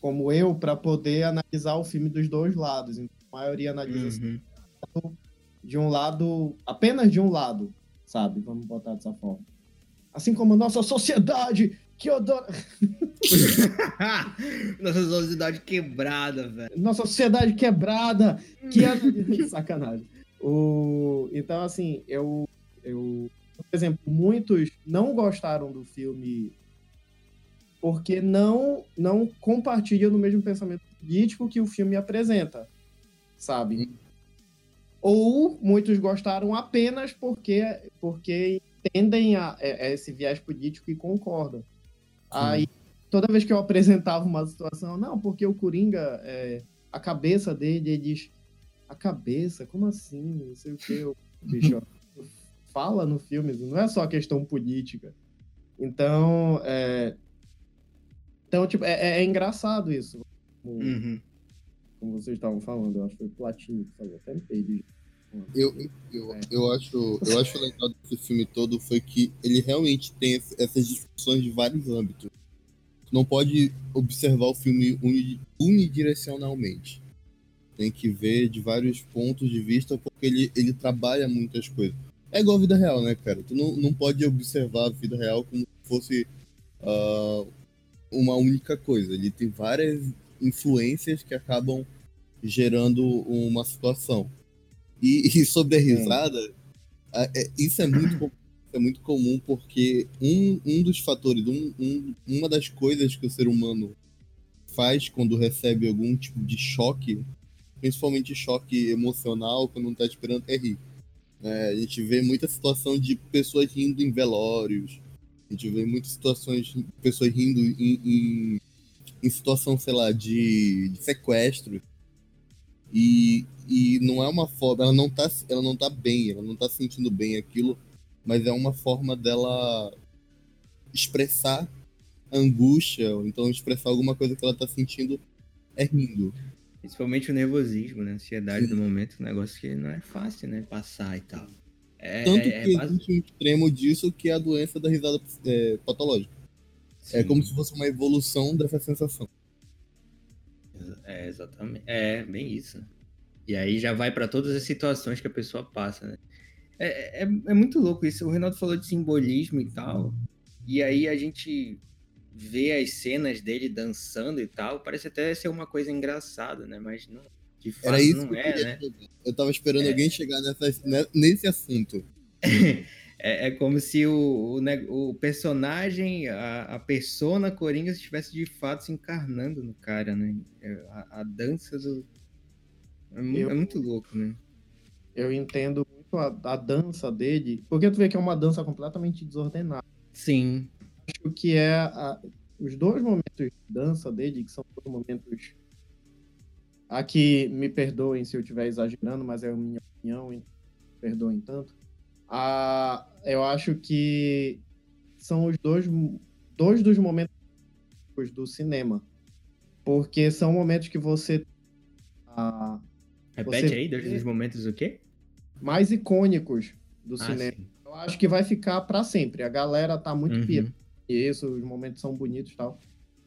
como eu, para poder analisar o filme dos dois lados. Então, a maioria analisa Uhum. de um lado, apenas de um lado, sabe? Vamos botar dessa forma. Assim como nossa sociedade, que adora. <laughs> Nossa sociedade quebrada, velho. Nossa sociedade quebrada, que é. <laughs> <laughs> Sacanagem. O... Então, assim, eu, eu. Por exemplo, muitos não gostaram do filme porque não, não compartilham no mesmo pensamento político que o filme apresenta, sabe? Ou muitos gostaram apenas porque, porque entendem a, a- esse viés político e concordam. Aí, toda vez que eu apresentava uma situação, não, porque o Coringa, é, a cabeça dele, eles. A cabeça? Como assim? Não sei o que. Eu, bicho, <laughs> fala no filme, não é só questão política. Então, é, então tipo, é, é- é engraçado isso. Como, Uhum. como vocês estavam falando, eu acho que foi o Platino que falou, até me perdi. Eu, eu, eu, acho, eu acho legal desse filme todo foi que ele realmente tem essas discussões de vários âmbitos. Tu não pode observar o filme uni- unidirecionalmente. Tem que ver de vários pontos de vista, porque ele, ele trabalha muitas coisas. É igual a vida real, né, cara? Tu não, não pode observar a vida real como se fosse uh, uma única coisa. Ele tem várias influências que acabam gerando uma situação. E, e sobre a risada, é, isso é muito, é muito comum porque um, um dos fatores, um, um, uma das coisas que o ser humano faz quando recebe algum tipo de choque, principalmente choque emocional, quando não está esperando, é rir. É, a gente vê muita situação de pessoas rindo em velórios, a gente vê muitas situações de pessoas rindo em, em, em situação, sei lá, de, de sequestro. E, e não é uma forma, ela não tá, ela não tá bem, ela não tá sentindo bem aquilo, mas é uma forma dela expressar angústia, ou então expressar alguma coisa que ela tá sentindo é rindo. Principalmente o nervosismo, né? Ansiedade Sim. do momento, um negócio que não é fácil, né? Passar e tal. É, Tanto é, que é existe um extremo disso que é a doença da risada é, patológica. É Sim. É como se fosse uma evolução dessa sensação. É, exatamente. É, bem isso. E aí já vai para todas as situações que a pessoa passa, né? É, é, é, muito louco isso. O Renato falou de simbolismo e tal. E aí a gente vê as cenas dele dançando e tal. Parece até ser uma coisa engraçada, né? Mas não, de fato Era isso não é, né? Eu tava esperando é. alguém chegar nessa, né, nesse assunto. <laughs> é, é, como se o, o, o personagem, a, a, persona Coringa estivesse de fato se encarnando no cara, né? É, a, a dança do. É, eu, é, muito louco, né? Eu entendo muito a, a dança dele, porque tu vê que é uma dança completamente desordenada. Sim. Acho que é a, os dois momentos de dança dele, que são dois momentos Aqui, me perdoem se eu estiver exagerando, mas é a minha opinião, perdoem tanto. Ah, eu acho que são os dois, dois dos momentos do cinema. Porque são momentos que você. Ah, Repete você aí, dois dos momentos o quê? Mais icônicos do ah, cinema. Sim. Eu acho que vai ficar para sempre. A galera tá muito uhum. pira. Isso, os momentos são bonitos e tal.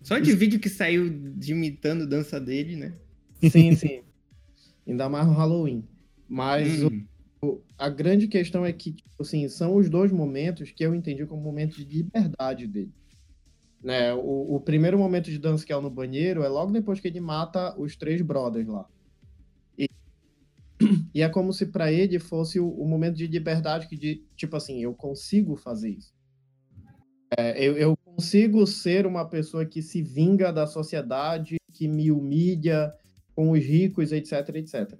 Só de vídeo que saiu de imitando dança dele, né? Sim, <laughs> sim. Ainda mais no Halloween. Mas hum. o, a grande questão é que, tipo assim, são os dois momentos que eu entendi como momentos de liberdade dele. Né? O, o, primeiro momento de dança que é no banheiro é logo depois que ele mata os três brothers lá. E, e é como se para ele fosse o, o, momento de liberdade que, de, tipo assim, eu consigo fazer isso. É, eu, eu consigo ser uma pessoa que se vinga da sociedade, que me humilha, com os ricos, etc, etc.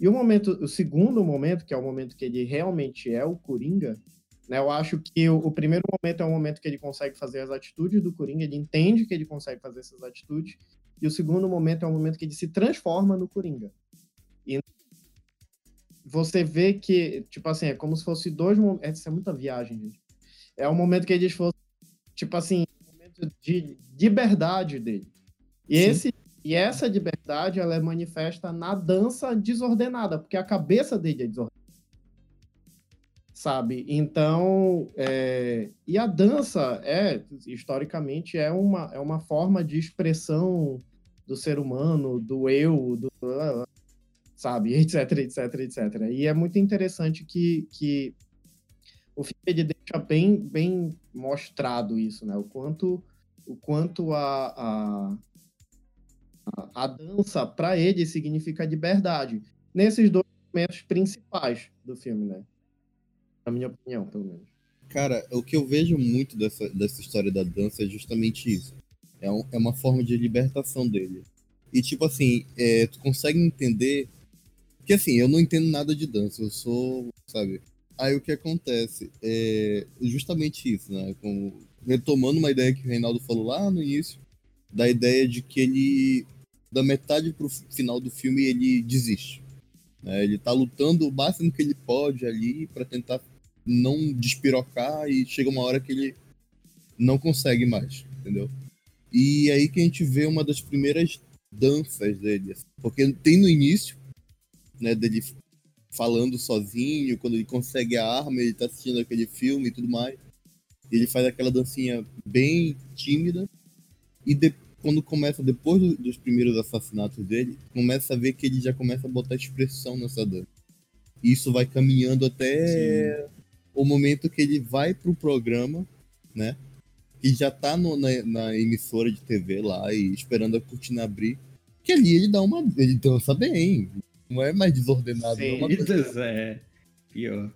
E o momento, o segundo momento, que é o momento que ele realmente é o Coringa, né? Eu acho que o, o, primeiro momento é o momento que ele consegue fazer as atitudes do Coringa, ele entende que ele consegue fazer essas atitudes, e o segundo momento é o momento que ele se transforma no Coringa. E você vê que, tipo assim, é como se fosse dois momentos. Isso é muita viagem, gente. É o momento que eles fossem, tipo assim, o momento de liberdade dele. E Sim. esse e essa liberdade ela é manifesta na dança desordenada, porque a cabeça dele é desordenada. Sabe? Então, é... e a dança é, historicamente, é uma, é uma forma de expressão do ser humano, do eu, do, sabe, <laughs> etc, etc, etc. E é muito interessante que, que o filme ele deixa bem, bem mostrado isso, né? O quanto, o quanto a, a a, dança, para ele, significa liberdade. Nesses dois momentos principais do filme, né? Na minha opinião, pelo menos. Cara, o que eu vejo muito dessa, dessa história da dança é justamente isso. É, um, é uma forma de libertação dele. E, tipo assim, é, tu consegue entender. Que assim, eu não entendo nada de dança, eu sou, sabe? Aí o que acontece? É justamente isso, né? Como, retomando uma ideia que o Reinaldo falou lá no início, da ideia de que ele da metade pro final do filme ele desiste. É, ele tá lutando o máximo que ele pode ali para tentar não despirocar e chega uma hora que ele não consegue mais, entendeu? E aí que a gente vê uma das primeiras danças dele, assim, porque tem no início, né, dele falando sozinho, quando ele consegue a arma, ele tá assistindo aquele filme e tudo mais. Ele faz aquela dancinha bem tímida e depois quando começa, depois do, dos primeiros assassinatos dele, começa a ver que ele já começa a botar expressão nessa dança. E isso vai caminhando até Sim. o momento que ele vai pro programa, né? que já tá no- na, na emissora de TV lá e esperando a cortina abrir, que ali ele dá uma. ele dança bem. Não é mais desordenado. Sim. é uma coisa- Eita, <laughs> é. Pior.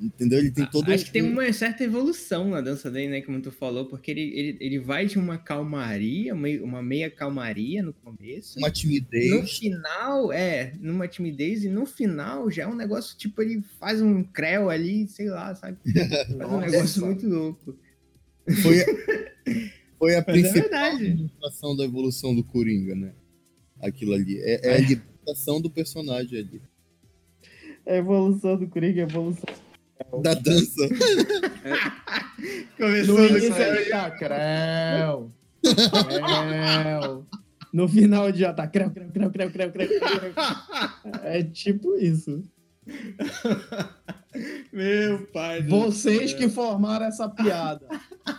Entendeu? Ele tem todo Acho que tem um- uma certa evolução na dança dele, né? Como tu falou, porque ele, ele, ele vai de uma calmaria, uma, uma meia calmaria no começo. uma No timidez. final, é, numa timidez, e no final já é um negócio, tipo, ele faz um creu ali, sei lá, sabe? <laughs> Faz um Nossa. negócio muito louco. Foi, foi a é principal demonstração da evolução do Coringa, né? Aquilo ali. É, é a libertação do personagem ali. A evolução do Coringa, a evolução. Da dança. No Começou início no ele tá creu, creu. No final já tá creu, creu, creu, creu, creu, creu. É tipo isso. Meu pai Vocês que formaram essa piada.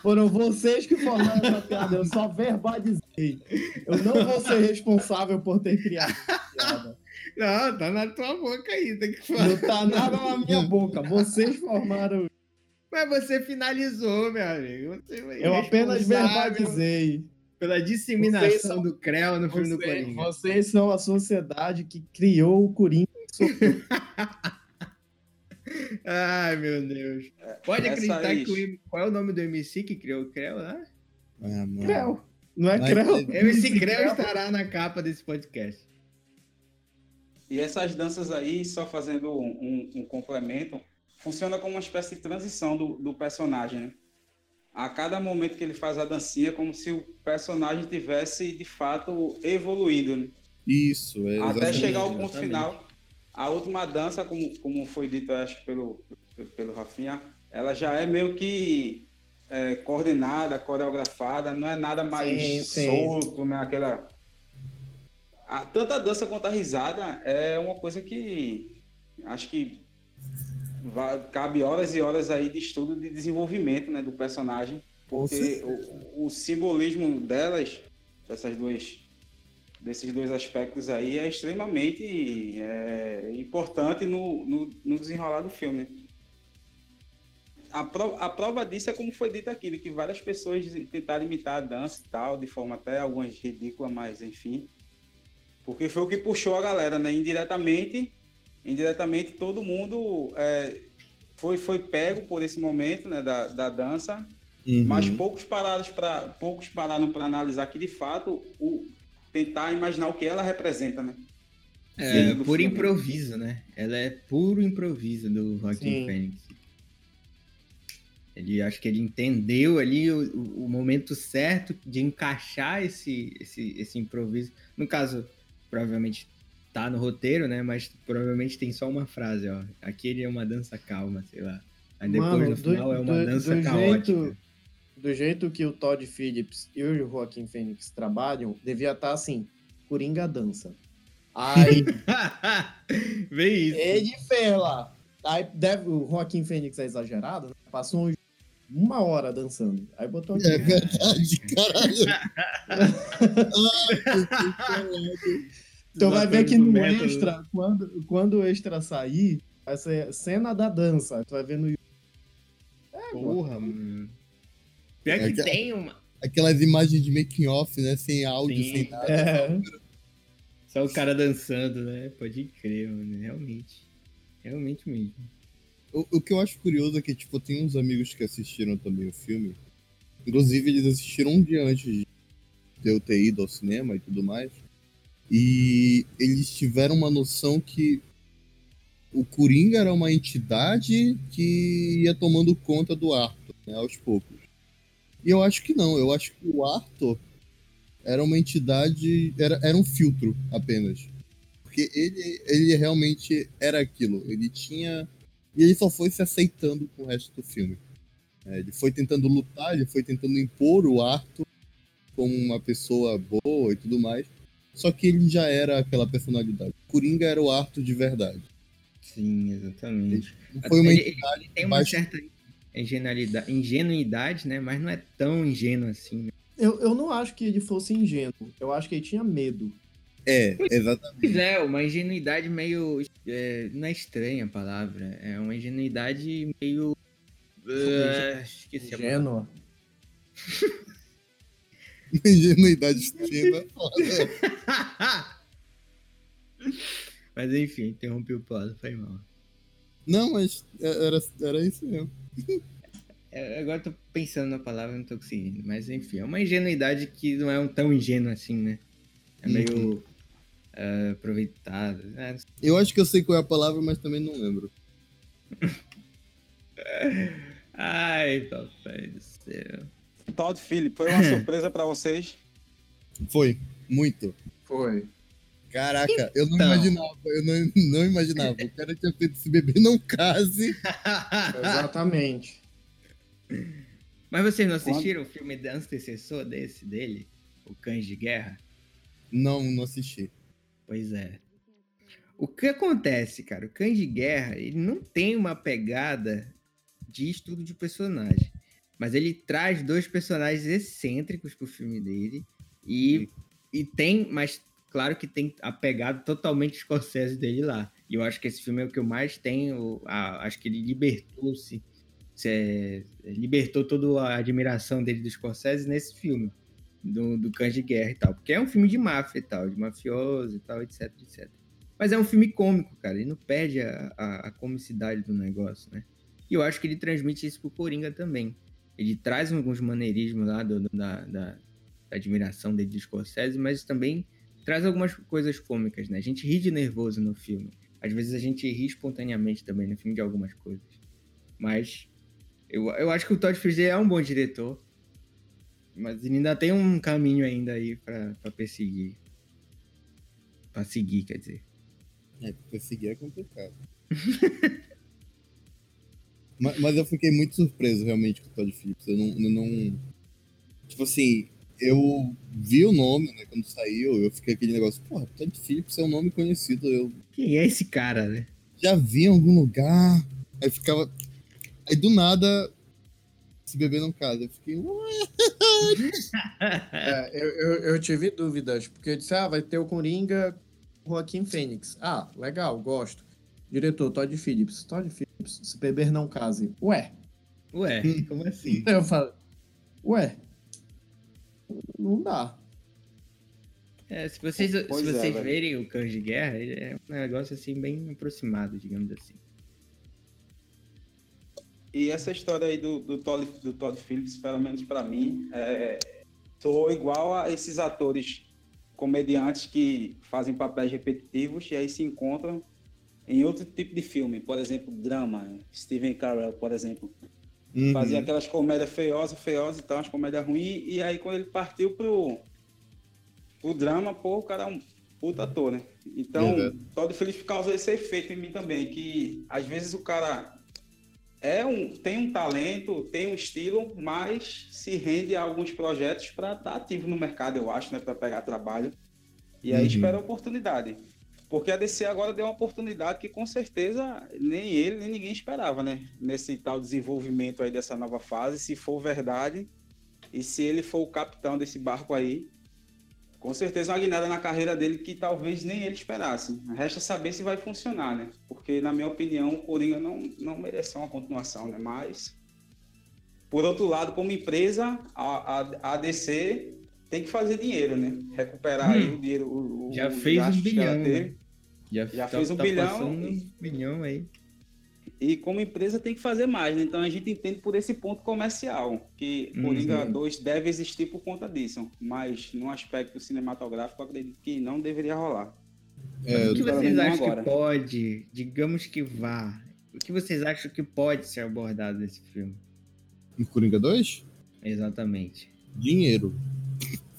Foram vocês que formaram essa piada. Eu só verbalizei. Eu não vou ser responsável por ter criado essa piada. Não, tá na tua boca aí, tem que falar. Não tá nada na minha <laughs> boca. Vocês formaram. Mas você finalizou, meu amigo. Você Eu apenas verbalizei. Pela disseminação são- do Creu no filme do Vocês, Coringa. vocês são a sociedade que criou o Coringa. <laughs> Ai, meu Deus. Pode essa acreditar aí- que o... Qual é o nome do MC que criou o Creu lá? Ah, mano. Creu. Não é Mas creu? MC Creu estará na capa desse podcast. E essas danças aí, só fazendo um, um- um complemento, funciona como uma espécie de transição do, do personagem, né? A cada momento que ele faz a dancinha, é como se o personagem tivesse, de fato, evoluído, né? Isso, é. Até chegar ao ponto exatamente. final. A última dança, como, como foi dito, acho, pelo, pelo Rafinha, ela já é meio que é, coordenada, coreografada, não é nada mais Sim, sim. solto, né? Aquela... A, tanto a dança quanto a risada é uma coisa que acho que vai- cabe horas e horas aí de estudo de desenvolvimento né, do personagem, porque o, o simbolismo delas, dessas duas desses dois aspectos aí é extremamente é, importante no, no, no desenrolar do filme. A, pro, a prova disso é como foi dito aqui, que várias pessoas tentaram imitar a dança e tal, de forma até algumas ridículas, mas enfim. Porque foi o que puxou a galera, né? Indiretamente, indiretamente todo mundo é, foi, foi pego por esse momento né, da, da dança Uhum. mas poucos pararam para poucos pararam para analisar que de fato o tentar imaginar o que ela representa, né? É, por filme. improviso, né? Ela é puro improviso do Joaquim Sim. Fênix. Ele acho que ele entendeu ali o, o- o momento certo de encaixar esse, esse, esse improviso. No caso, provavelmente tá no roteiro, né? Mas provavelmente tem só uma frase, ó. Aquele é uma dança calma, sei lá. Aí depois Mano, no do- final é uma do- dança do caótica. jeito- Do jeito que o Todd Phillips e o Joaquim Fênix trabalham, devia estar assim: Coringa dança. Aí <laughs> Vê isso. ele fez lá. Aí deve, o Joaquim Fênix é exagerado, né? passou uns- uma hora dançando. Aí botou aqui. É verdade, caralho. <laughs> Então vai ver que no método. extra, quando, quando o extra sair, vai ser cena da dança. Tu vai ver no Porra, mano. Pior É que que- tem uma. Aquelas imagens de making off, né? Sem áudio, Sim. sem nada. É, Só o cara dançando, né? Pode crer, mano. Realmente. Realmente mesmo. O, o que eu acho curioso é que, tipo, tem uns amigos que assistiram também o filme. Inclusive, eles assistiram um dia antes de eu ter ido ao cinema e tudo mais. E eles tiveram uma noção que o Coringa era uma entidade que ia tomando conta do Arthur, né, aos poucos. E eu acho que não, eu acho que o Arthur era uma entidade, era, era um filtro apenas. Porque ele, ele realmente era aquilo. Ele tinha. E ele só foi se aceitando com o resto do filme. É, ele foi tentando lutar, ele foi tentando impor o Arthur como uma pessoa boa e tudo mais. Só que ele já era aquela personalidade. Coringa era o Arthur de verdade. Sim, exatamente. Não foi uma ele, ele- entidade ele tem uma baixo- certa ingenuidade, ingenuidade, né? Mas não é tão ingênuo assim, né? eu, eu não acho que ele fosse ingênuo. Eu acho que ele tinha medo. É, exatamente. Pois é, uma ingenuidade meio. é, não é estranha a palavra. É uma ingenuidade meio. ah, esqueci a palavra. Ingênua. <laughs> <laughs> Ingenuidade extrema é. <laughs> Mas enfim, interrompi o plano, foi mal. Não, mas é- era, era isso mesmo. É, Agora eu tô pensando na palavra, não tô conseguindo. Mas enfim, é uma ingenuidade que não é um tão ingênua assim, né? É meio ah, aproveitado. Ah, não sei. Eu acho que eu sei qual é a palavra, mas também não lembro. <laughs> Ai, papai do céu. Todd Phillips, foi uma surpresa pra vocês? Foi, muito. Foi. Caraca, eu não Então. imaginava, eu não, não imaginava. O cara tinha feito esse bebê não case. <laughs> Exatamente. Mas vocês não assistiram o filme de- antecessor desse dele? O Cães de Guerra? Não, não assisti. Pois é. O que acontece, cara? O Cães de Guerra, ele não tem uma pegada de estudo de personagem. Mas ele traz dois personagens excêntricos pro filme dele. E, e tem, mas claro que tem a pegada totalmente Scorsese dele lá. E eu acho que esse filme é o que eu mais tenho. a- acho que ele libertou-se. se- libertou toda a admiração dele do Scorsese nesse filme. Do, do Cães de Guerra e tal. Porque é um filme de máfia e tal, de mafioso e tal, etc, etc. Mas é um filme cômico, cara. Ele não perde a, a, a comicidade do negócio, né? E eu acho que ele transmite isso pro Coringa também. Ele traz alguns maneirismos lá do- do- da, da, da admiração dele de Scorsese, mas também traz algumas coisas cômicas, né? A gente ri de nervoso no filme. Às vezes a gente ri espontaneamente também no filme de algumas coisas. Mas eu, eu acho que o Todd Fizer é um bom diretor. Mas ele ainda tem um caminho ainda aí pra perseguir. Pra seguir, quer dizer. É, perseguir é complicado. <laughs> mas, mas eu fiquei muito surpreso realmente com o Todd Phillips. Eu não, eu não. Tipo assim, eu vi o nome, né, quando saiu, eu fiquei aquele negócio, porra, Todd Phillips é um nome conhecido, eu Quem é esse cara, né? já vi em algum lugar. Aí ficava. Aí do nada, esse bebê não casa. Eu fiquei. <laughs> É, eu, eu, eu tive dúvidas, porque eu disse, ah, vai ter o Coringa Joaquim Fênix. Ah, legal, gosto. Diretor, Todd Phillips. Todd Phillips, se beber não case. Ué. Ué, como assim? <laughs> Eu falo, ué. Não dá. É, se vocês, se Pois é, vocês verem o Cães de Guerra, ele é um negócio assim bem aproximado, digamos assim. E essa história aí do, do, Todd, do Todd Phillips, pelo menos pra mim, é, sou igual a esses atores comediantes que fazem papéis repetitivos e aí se encontram em outro tipo de filme, por exemplo, drama. Steven Carell, por exemplo, Uhum. fazia aquelas comédias feiosas, feiosas e tal, umas comédias ruins, e aí quando ele partiu pro, pro drama, pô, o cara é um puta ator, né? Então, Verdade. Todd Phillips causa esse efeito em mim também, que às vezes o cara é um, tem um talento, tem um estilo, mas se rende a alguns projetos para estar ativo no mercado, eu acho, né? Para pegar trabalho. E aí Uhum. espera a oportunidade. Porque a DC agora deu uma oportunidade que com certeza nem ele, nem ninguém esperava, né? Nesse tal desenvolvimento aí dessa nova fase, se for verdade, e se ele for o capitão desse barco aí, com certeza uma guinada na carreira dele que talvez nem ele esperasse. Resta saber se vai funcionar, né? Porque, na minha opinião, o Coringa não, não merece uma continuação, né? Mas, por outro lado, como empresa, a, a, a DC tem que fazer dinheiro, né? Recuperar aí o dinheiro. o- o- Hum. Já o fez um bilhão. Já, Já tá- fez um tá bilhão e- um bilhão aí. E como empresa tem que fazer mais, né? Então a gente entende por esse ponto comercial, que Uhum. Coringa 2 deve existir por conta disso. Mas no aspecto cinematográfico, eu acredito que não deveria rolar. É, o que vocês acham agora. que pode, digamos que vá, o que vocês acham que pode ser abordado nesse filme? em Coringa 2? Exatamente. Dinheiro.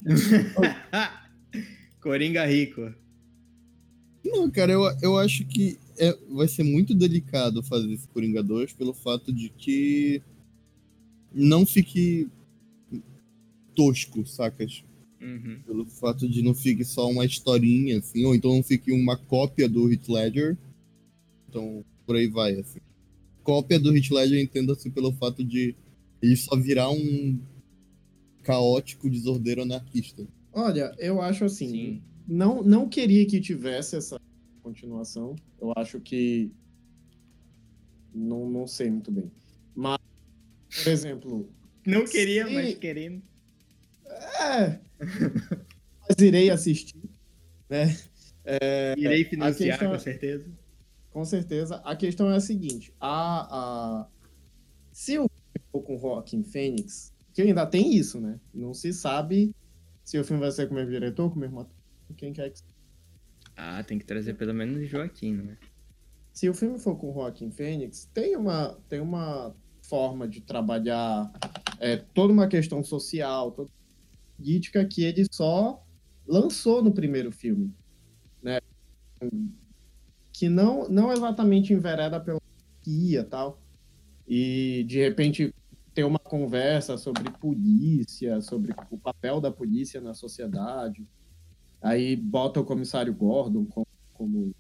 <laughs> Coringa rico. Não, cara, eu, eu acho que é, vai ser muito delicado fazer esse Coringa 2 pelo fato de que não fique tosco, sacas? Uhum. Pelo fato de não fique só uma historinha, assim, ou então não fique uma cópia do Heath Ledger. Então, por aí vai, assim. Cópia do Heath Ledger, entenda-se pelo fato de ele só virar um caótico, desordeiro anarquista. Olha, eu acho assim, Sim. não, não queria que tivesse essa continuação. Eu acho que. Não, não sei muito bem. Mas, por exemplo, Não queria, Sim. mas querendo. É. Mas irei assistir, né? Irei financiar, questão- com certeza. Com certeza. A questão é a seguinte: a, a... se o filme for com Joaquim Fênix, que ainda tem isso, né? Não se sabe se o filme vai ser com o mesmo diretor, com o mesmo ator, quem quer que seja. Ah, tem que trazer pelo menos o Joaquim, né? Se o filme for com Joaquim Fênix, tem uma, tem uma forma de trabalhar é, toda uma questão social, toda política que ele só lançou no primeiro filme, né? Que não, não exatamente envereda pela guia tal. E de repente ter uma conversa sobre polícia, sobre o papel da polícia na sociedade. Aí bota o comissário Gordon como, como,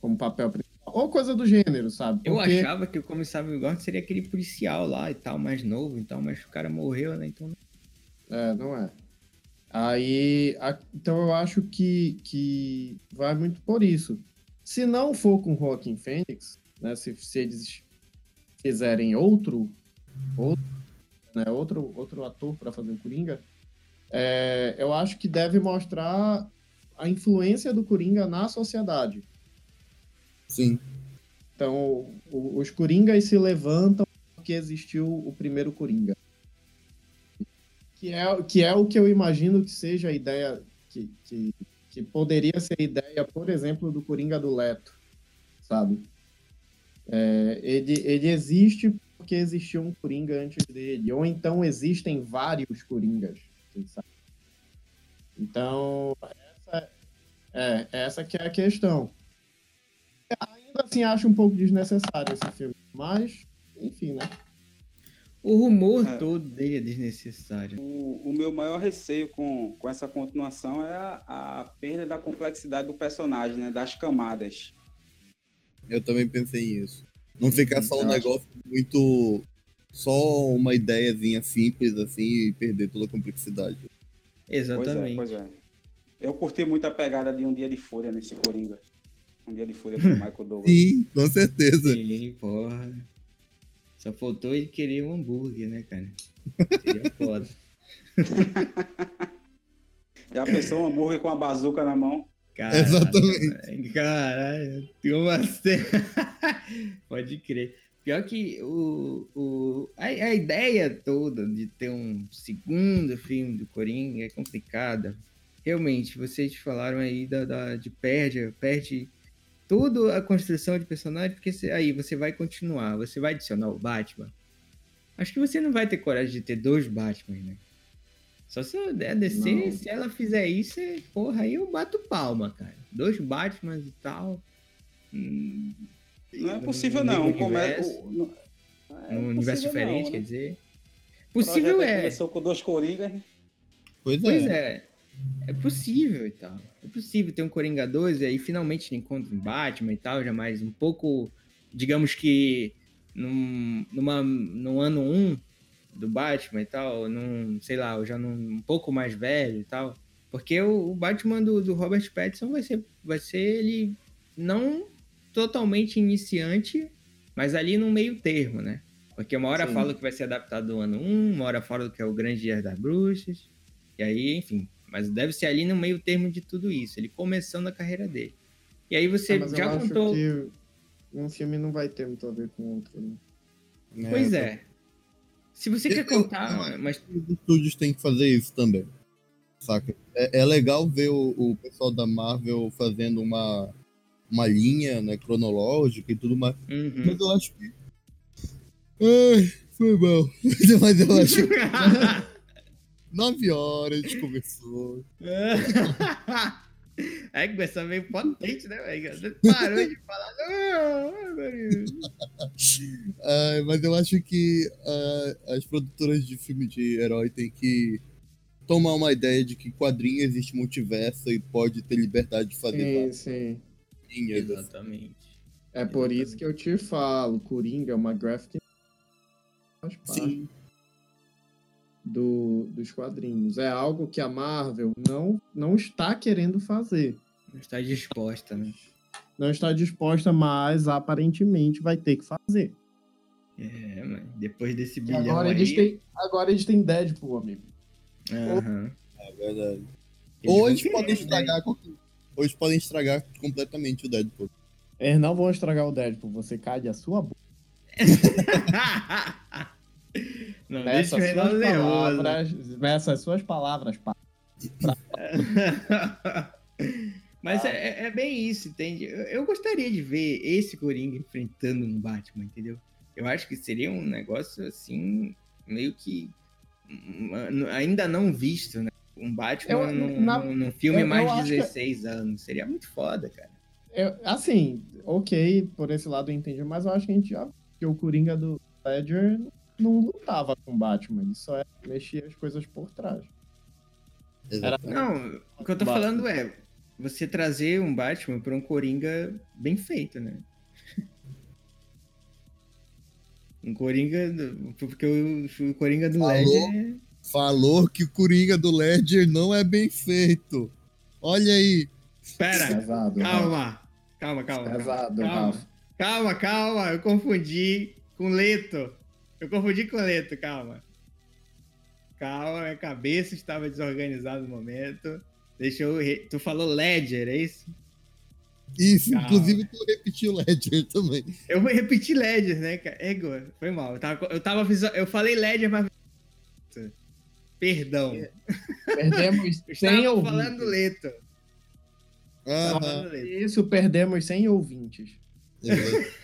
como papel principal. Ou coisa do gênero, sabe? Eu Porque- achava que o comissário Gordon seria aquele policial lá e tal, mais novo, então, mas o cara morreu, né? Então. É, não é. Aí, a- então eu acho que, que vai muito por isso. Se não for com Joaquim Fênix, né, se, se eles fizerem outro, outro, né, outro, outro ator para fazer o Coringa, é, eu acho que deve mostrar a influência do Coringa na sociedade. Sim. Então, o- os Coringas se levantam porque existiu o primeiro Coringa. Que é, que é o que eu imagino que seja a ideia, que, que, que poderia ser a ideia, por exemplo, do Coringa do Leto, sabe? É, ele, ele existe porque existiu um Coringa antes dele, ou então existem vários Coringas, sabe? Então, essa, é, essa que é a questão ainda assim acho um pouco desnecessário esse filme. Mas, enfim, né? O rumor É. todo dele é desnecessário. O, o meu maior receio com, com essa continuação é a, a perda da complexidade do personagem, né? Das camadas. Eu também pensei nisso. Não ficar só um negócio muito. Só uma ideiazinha simples assim e perder toda a complexidade. Exatamente. Pois é, pois é. Eu curti muito a pegada de Um Dia de Fúria nesse Coringa. Um Dia de Fúria com o <laughs> Michael Douglas. Sim, com certeza. Sim, porra. Só faltou ele querer um hambúrguer, né, cara? Seria foda. <laughs> Já pensou um hambúrguer com a bazuca na mão? Exatamente. Caralho, tem uma. <laughs> Pode crer. Pior que o, o, a, a ideia toda de ter um segundo filme do Coringa é complicada. Realmente, vocês falaram aí da, da- de perde, perde toda a construção de personagem, porque você- aí você vai continuar, você vai adicionar o Batman. Acho que você não vai ter coragem de ter dois Batman, né? Só se a DC, Não. se ela fizer isso, é- porra, aí eu bato palma, cara. Dois Batmans e tal. Hum, Não é possível, não. Como é, universo, o- não- é num universo possível diferente, não, quer né? dizer. O projeto Possível aí é. Começou com dois Coringas. Pois é. Pois é. É possível e tal. É possível ter um Coringa 2 e aí finalmente encontra um Batman e tal, já mais um pouco, digamos que num, numa, no ano 1 do Batman e tal, num, sei lá, já num, um pouco mais velho e tal. Porque o, o Batman do, do Robert Pattinson vai ser, vai ser ele não totalmente iniciante, mas ali no meio termo, né? Porque uma hora Sim. fala que vai ser adaptado do ano 1, uma hora fala que é o Grande Dia das Bruxas. E aí, enfim. Mas deve ser ali no meio termo de tudo isso. Ele começando a carreira dele. E aí você Ah, eu já acho contou. que um filme não vai ter muito a ver com o outro. Né? Pois tá. é. Se você quer contar, mas Os estúdios têm que fazer isso também. Saca? É, é legal ver o, o pessoal da Marvel fazendo uma, uma linha né, cronológica e tudo mais. Uhum. Mas eu acho que. Ai, foi mal. <laughs> Mas eu acho que <laughs> nove horas a gente começou. <laughs> Aí começou meio potente, né, velho? Você parou de falar. "Ah, meu Deus." Ai, mas eu acho que ah, as produtoras de filme de herói têm que tomar uma ideia de que quadrinho existe multiverso e pode ter liberdade de fazer Sim, várias sim. linhas. assim. Exatamente. É por isso que eu te falo, Coringa é uma graphic Sim, do, dos quadrinhos. É algo que a Marvel não, não está querendo fazer. Não está disposta, né? Não está disposta, mas aparentemente vai ter que fazer. É, mas depois desse E bilhão agora, aí... eles têm, agora eles têm Deadpool, amigo. Aham. É verdade. Eles Ou eles querer, podem né? estragar Ou eles podem estragar completamente o Deadpool. Eles não vão estragar o Deadpool, você cai a sua boca. <laughs> Não, deixa o Nessas Reinaldo suas nervoso. palavras, nessas suas palavras, pá. <laughs> Mas é, é bem isso, entende? Eu, eu gostaria de ver esse Coringa enfrentando um Batman, entendeu? Eu acho que seria um negócio assim, meio que hum, ainda não visto, né? Um Batman Eu- num, na- num- filme eu- mais de que- 16 anos. Seria muito foda, cara. Assim, ok, por esse lado eu entendi, mas eu acho que a gente já que o Coringa do Ledger não lutava com o Batman, ele só mexia as coisas por trás. Exatamente. Não, o que eu tô Batman. falando é você trazer um Batman pra um Coringa bem feito, né? <laughs> Um Coringa. Porque o, Coringa do Falou. Ledger. Falou que o Coringa do Ledger não é bem feito. Olha aí. Pera, Pesado. Calma. Calma, calma. calma. Pesado, calma, Rafa. calma, calma. Eu confundi com Leto. Eu confundi com Leto, calma. Calma, minha cabeça estava desorganizada no momento. Deixa eu. re- Tu falou Ledger, é isso? Isso, Calma. inclusive tu repetiu o Ledger também. Eu vou repetir Ledger, né, cara? Ego, foi mal. Eu tava, eu tava eu falei Ledger, mas. Perdão. Perdemos <laughs> Eu 100 estava ouvintes. falando Leto. Falando Leto. Isso, perdemos 100 ouvintes. Exato.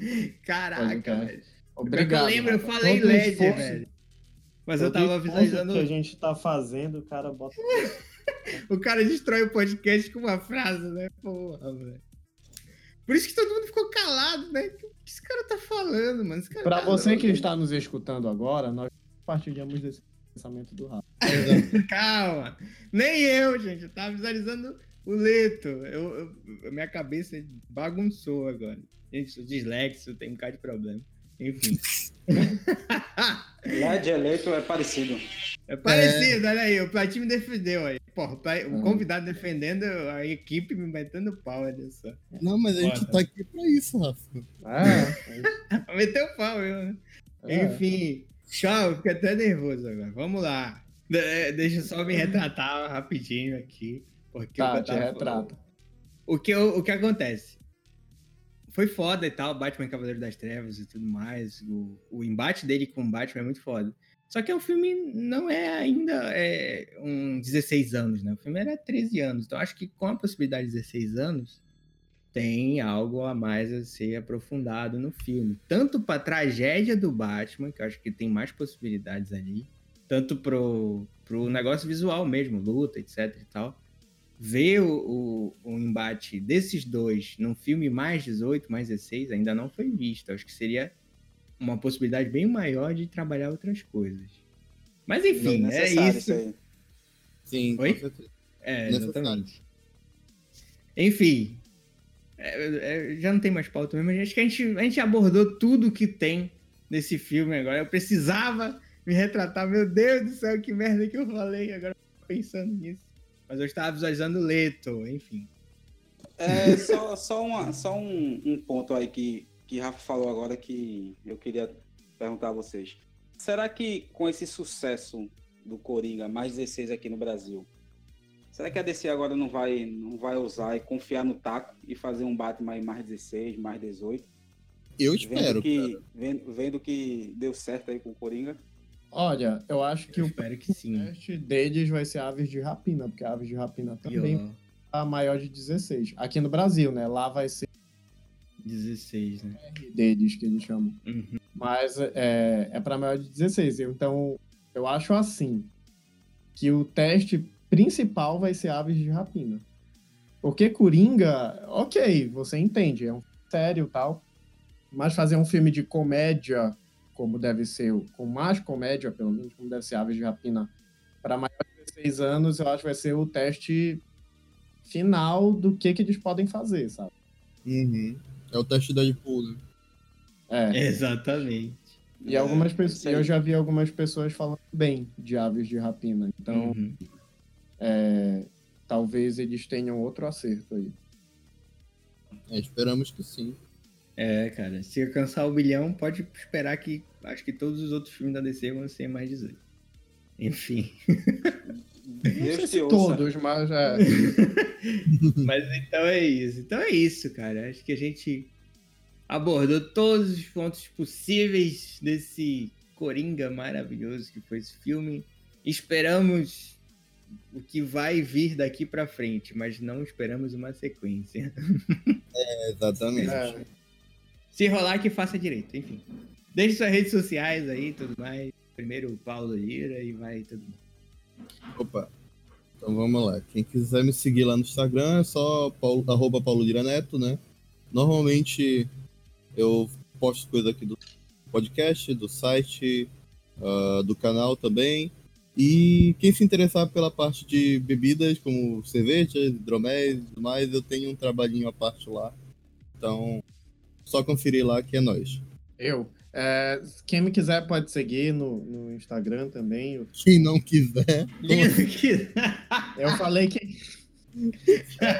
<laughs> Caraca, velho. Obrigado. eu lembro, eu falei Todo Ledger, esforço- velho. Mas eu Todo tava esforço visualizando. que a gente tá fazendo, o cara bota. <laughs> O cara destrói o podcast com uma frase, né? Porra, velho. Por isso que todo mundo ficou calado, né? O que esse cara tá falando, mano? Esse cara Pra tá você louco. que está nos escutando agora, nós partilhamos desse pensamento do Rafa. <laughs> Calma. Nem eu, gente. Eu tava visualizando o Leto. Eu, eu- minha cabeça bagunçou agora. Gente, sou dislexo, tem um bocado de problema. Enfim. <laughs> Led eleito é parecido. É parecido, olha aí. O Platinho me defendeu aí. Porra, o Ah. convidado defendendo a equipe me metendo pau, olha só. Não, mas a gente tá aqui pra isso, Rafa. É, <laughs> Meteu pau, eu, né? é. Enfim, calma, fiquei até nervoso agora. Vamos lá. De- deixa eu só me retratar rapidinho aqui. Porque Tá, o tava retrata. O que, eu- o que acontece? Foi foda e tal, Batman Cavaleiro das Trevas e tudo mais. O, o embate dele com o Batman é muito foda. Só que o filme não é ainda é, um 16 anos, né? O filme era 13 anos. Então acho que com a possibilidade de 16 anos, tem algo a mais a ser aprofundado no filme. Tanto pra tragédia do Batman, que eu acho que tem mais possibilidades ali, tanto pro, pro negócio visual mesmo, luta, etc e tal ver o, o, o embate desses dois num filme mais 18, mais 16, ainda não foi visto. Acho que seria uma possibilidade bem maior de trabalhar outras coisas. Mas enfim, é Necessário isso. aí. Sim, Oi? É, exatamente. Enfim, é, é, já não tem mais pauta mesmo. mas Acho que a gente, a gente abordou tudo que tem nesse filme agora. Eu precisava me retratar. Meu Deus do céu, que merda que eu falei. Agora eu tô pensando nisso. Mas eu estava visualizando o Leto, enfim. É, só, só, uma, só um, um ponto aí que, que Rafa falou agora que eu queria perguntar a vocês. Será que com esse sucesso do Coringa, mais 16 aqui no Brasil, será que a DC agora não vai, não vai usar e confiar no taco e fazer um Batman mais 16, mais 18? Eu Vendo espero. que, vendo, vendo que deu certo aí com o Coringa. Olha, eu acho que Eu o espero que sim. teste deles vai ser Aves de Rapina, porque Aves de Rapina também Pior. a maior de 16. Aqui no Brasil, né? Lá vai ser 16, né? deles que eles chamam. Uhum. Mas é, é para maior de 16. Então, eu acho assim que o teste principal vai ser Aves de Rapina. Porque Coringa, ok, você entende, é um sério e tal. Mas fazer um filme de comédia, como deve ser, com mais comédia, pelo menos, como deve ser Aves de Rapina, para maior de 16 anos, eu acho que vai ser o teste final do que, que eles podem fazer, sabe? Uhum. É o teste da Deadpool, né? É. Exatamente. E algumas É, pessoas, eu já vi algumas pessoas falando bem de aves de rapina. Então, Uhum. é, talvez eles tenham outro acerto aí. É, esperamos que sim. É, cara, se alcançar o bilhão, pode esperar que acho que todos os outros filmes da DC vão ser mais 18. Enfim. Não se todos, mas é. <laughs> Mas então é isso. Então é isso, cara. Acho que a gente abordou todos os pontos possíveis desse Coringa maravilhoso que foi esse filme. Esperamos o que vai vir daqui pra frente, mas não esperamos uma sequência. É, exatamente. é. Se rolar, que faça direito, enfim. Deixe suas redes sociais aí tudo mais. Primeiro o Paulo Lira e vai tudo mais. Opa. Então vamos lá. Quem quiser me seguir lá no Instagram é só paulo, arroba Paulo Lira Neto, né? Normalmente eu posto coisa aqui do podcast, do site, ah, do canal também. E quem se interessar pela parte de bebidas, como cervejas, hidroméis e tudo mais, eu tenho um trabalhinho à parte lá. Então, só conferir lá que é nóis. Eu. É, quem me quiser pode seguir no, no Instagram também. Eu- Quem não quiser, Eu falei que. <laughs> É,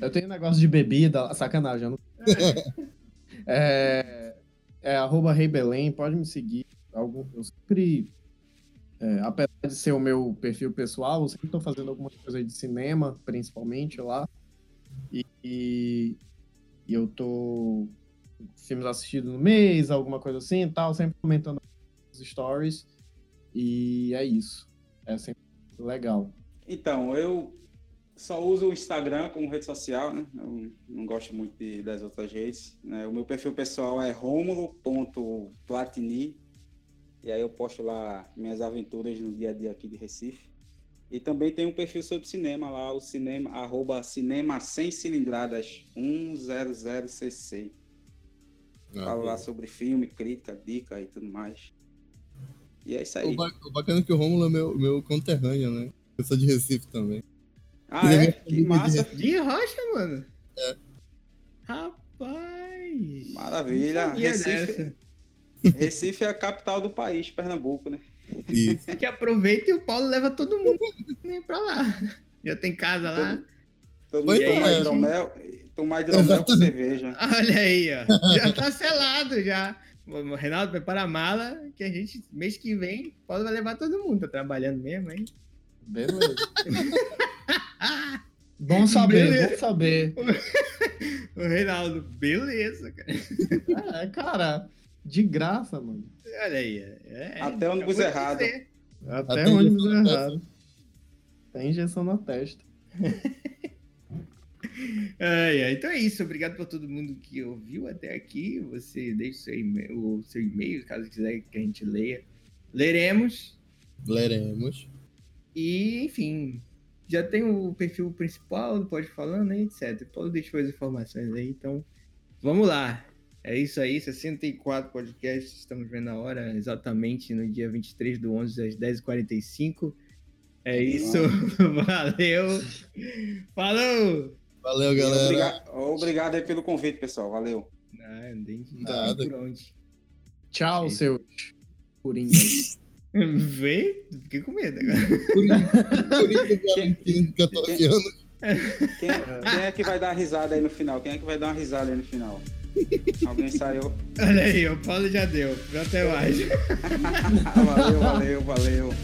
eu tenho negócio de bebida, sacanagem. Eu não... É, é arroba Rei Belém, pode me seguir. Algum, eu sempre, é, apesar de ser o meu perfil pessoal, eu sempre estou fazendo alguma coisa de cinema, principalmente lá. E, e, e eu tô filmes assistidos no mês, alguma coisa assim e tal, sempre comentando os stories. E é isso. É sempre legal. Então, eu só uso o Instagram como rede social, né? Eu não gosto muito de- das outras redes. né? O meu perfil pessoal é romulo.platini. E aí eu posto lá minhas aventuras no dia a dia aqui de Recife. E também tem um perfil sobre cinema lá, o cinema, arroba cinema sem cilindradas 100cc. Falo lá sobre filme, crítica, dica e tudo mais. E é isso aí. O, ba- o bacana é que o Rômulo é meu, meu conterrâneo, né? Eu sou de Recife também. Ah, é? Que massa. De rocha, mano. Rapaz. Maravilha. Recife, dessa. Recife é a capital do país, Pernambuco, né? Isso. Que aproveita e o Paulo leva todo mundo né, pra lá. Já tem casa lá. Todo Pois mundo tomar hidromel, tomar hidromel com cerveja. Olha aí, ó. Já tá selado já. O Reinaldo, prepara a mala que a gente, mês que vem, Paulo vai levar todo mundo. Tá trabalhando mesmo, hein? Beleza. <laughs> Bom saber, Beleza. bom saber. <laughs> O Reinaldo, beleza, cara. É, cara, de graça, mano. Olha aí. É, Até ônibus errado. dizer. Até Até ônibus errado. Tem injeção na testa. <laughs> Ai, ai, Então é isso. Obrigado por todo mundo que ouviu até aqui. Você deixa o seu e-mail, o seu e-mail, caso quiser que a gente leia. Leremos. Leremos. E, enfim, já tem o perfil principal do Pode Falando, né, etc. Paulo deixou as informações aí, então vamos lá. É isso aí, 64 podcasts, estamos vendo a hora exatamente no dia 23 do 11 às 10h45. É isso, <laughs> valeu, falou! Valeu, galera. obriga- Obrigado aí pelo convite, pessoal. Valeu. Nem não Nada. tem por onde. Tchau, É. seus coringas. <laughs> Vê? Fiquei com medo agora. Isso, Valentim, 14 anos. Quem, quem é que vai dar risada aí no final? Quem é que vai dar uma risada aí no final? Alguém saiu? Olha aí, o Paulo já deu. Até mais. <laughs> valeu, valeu, valeu.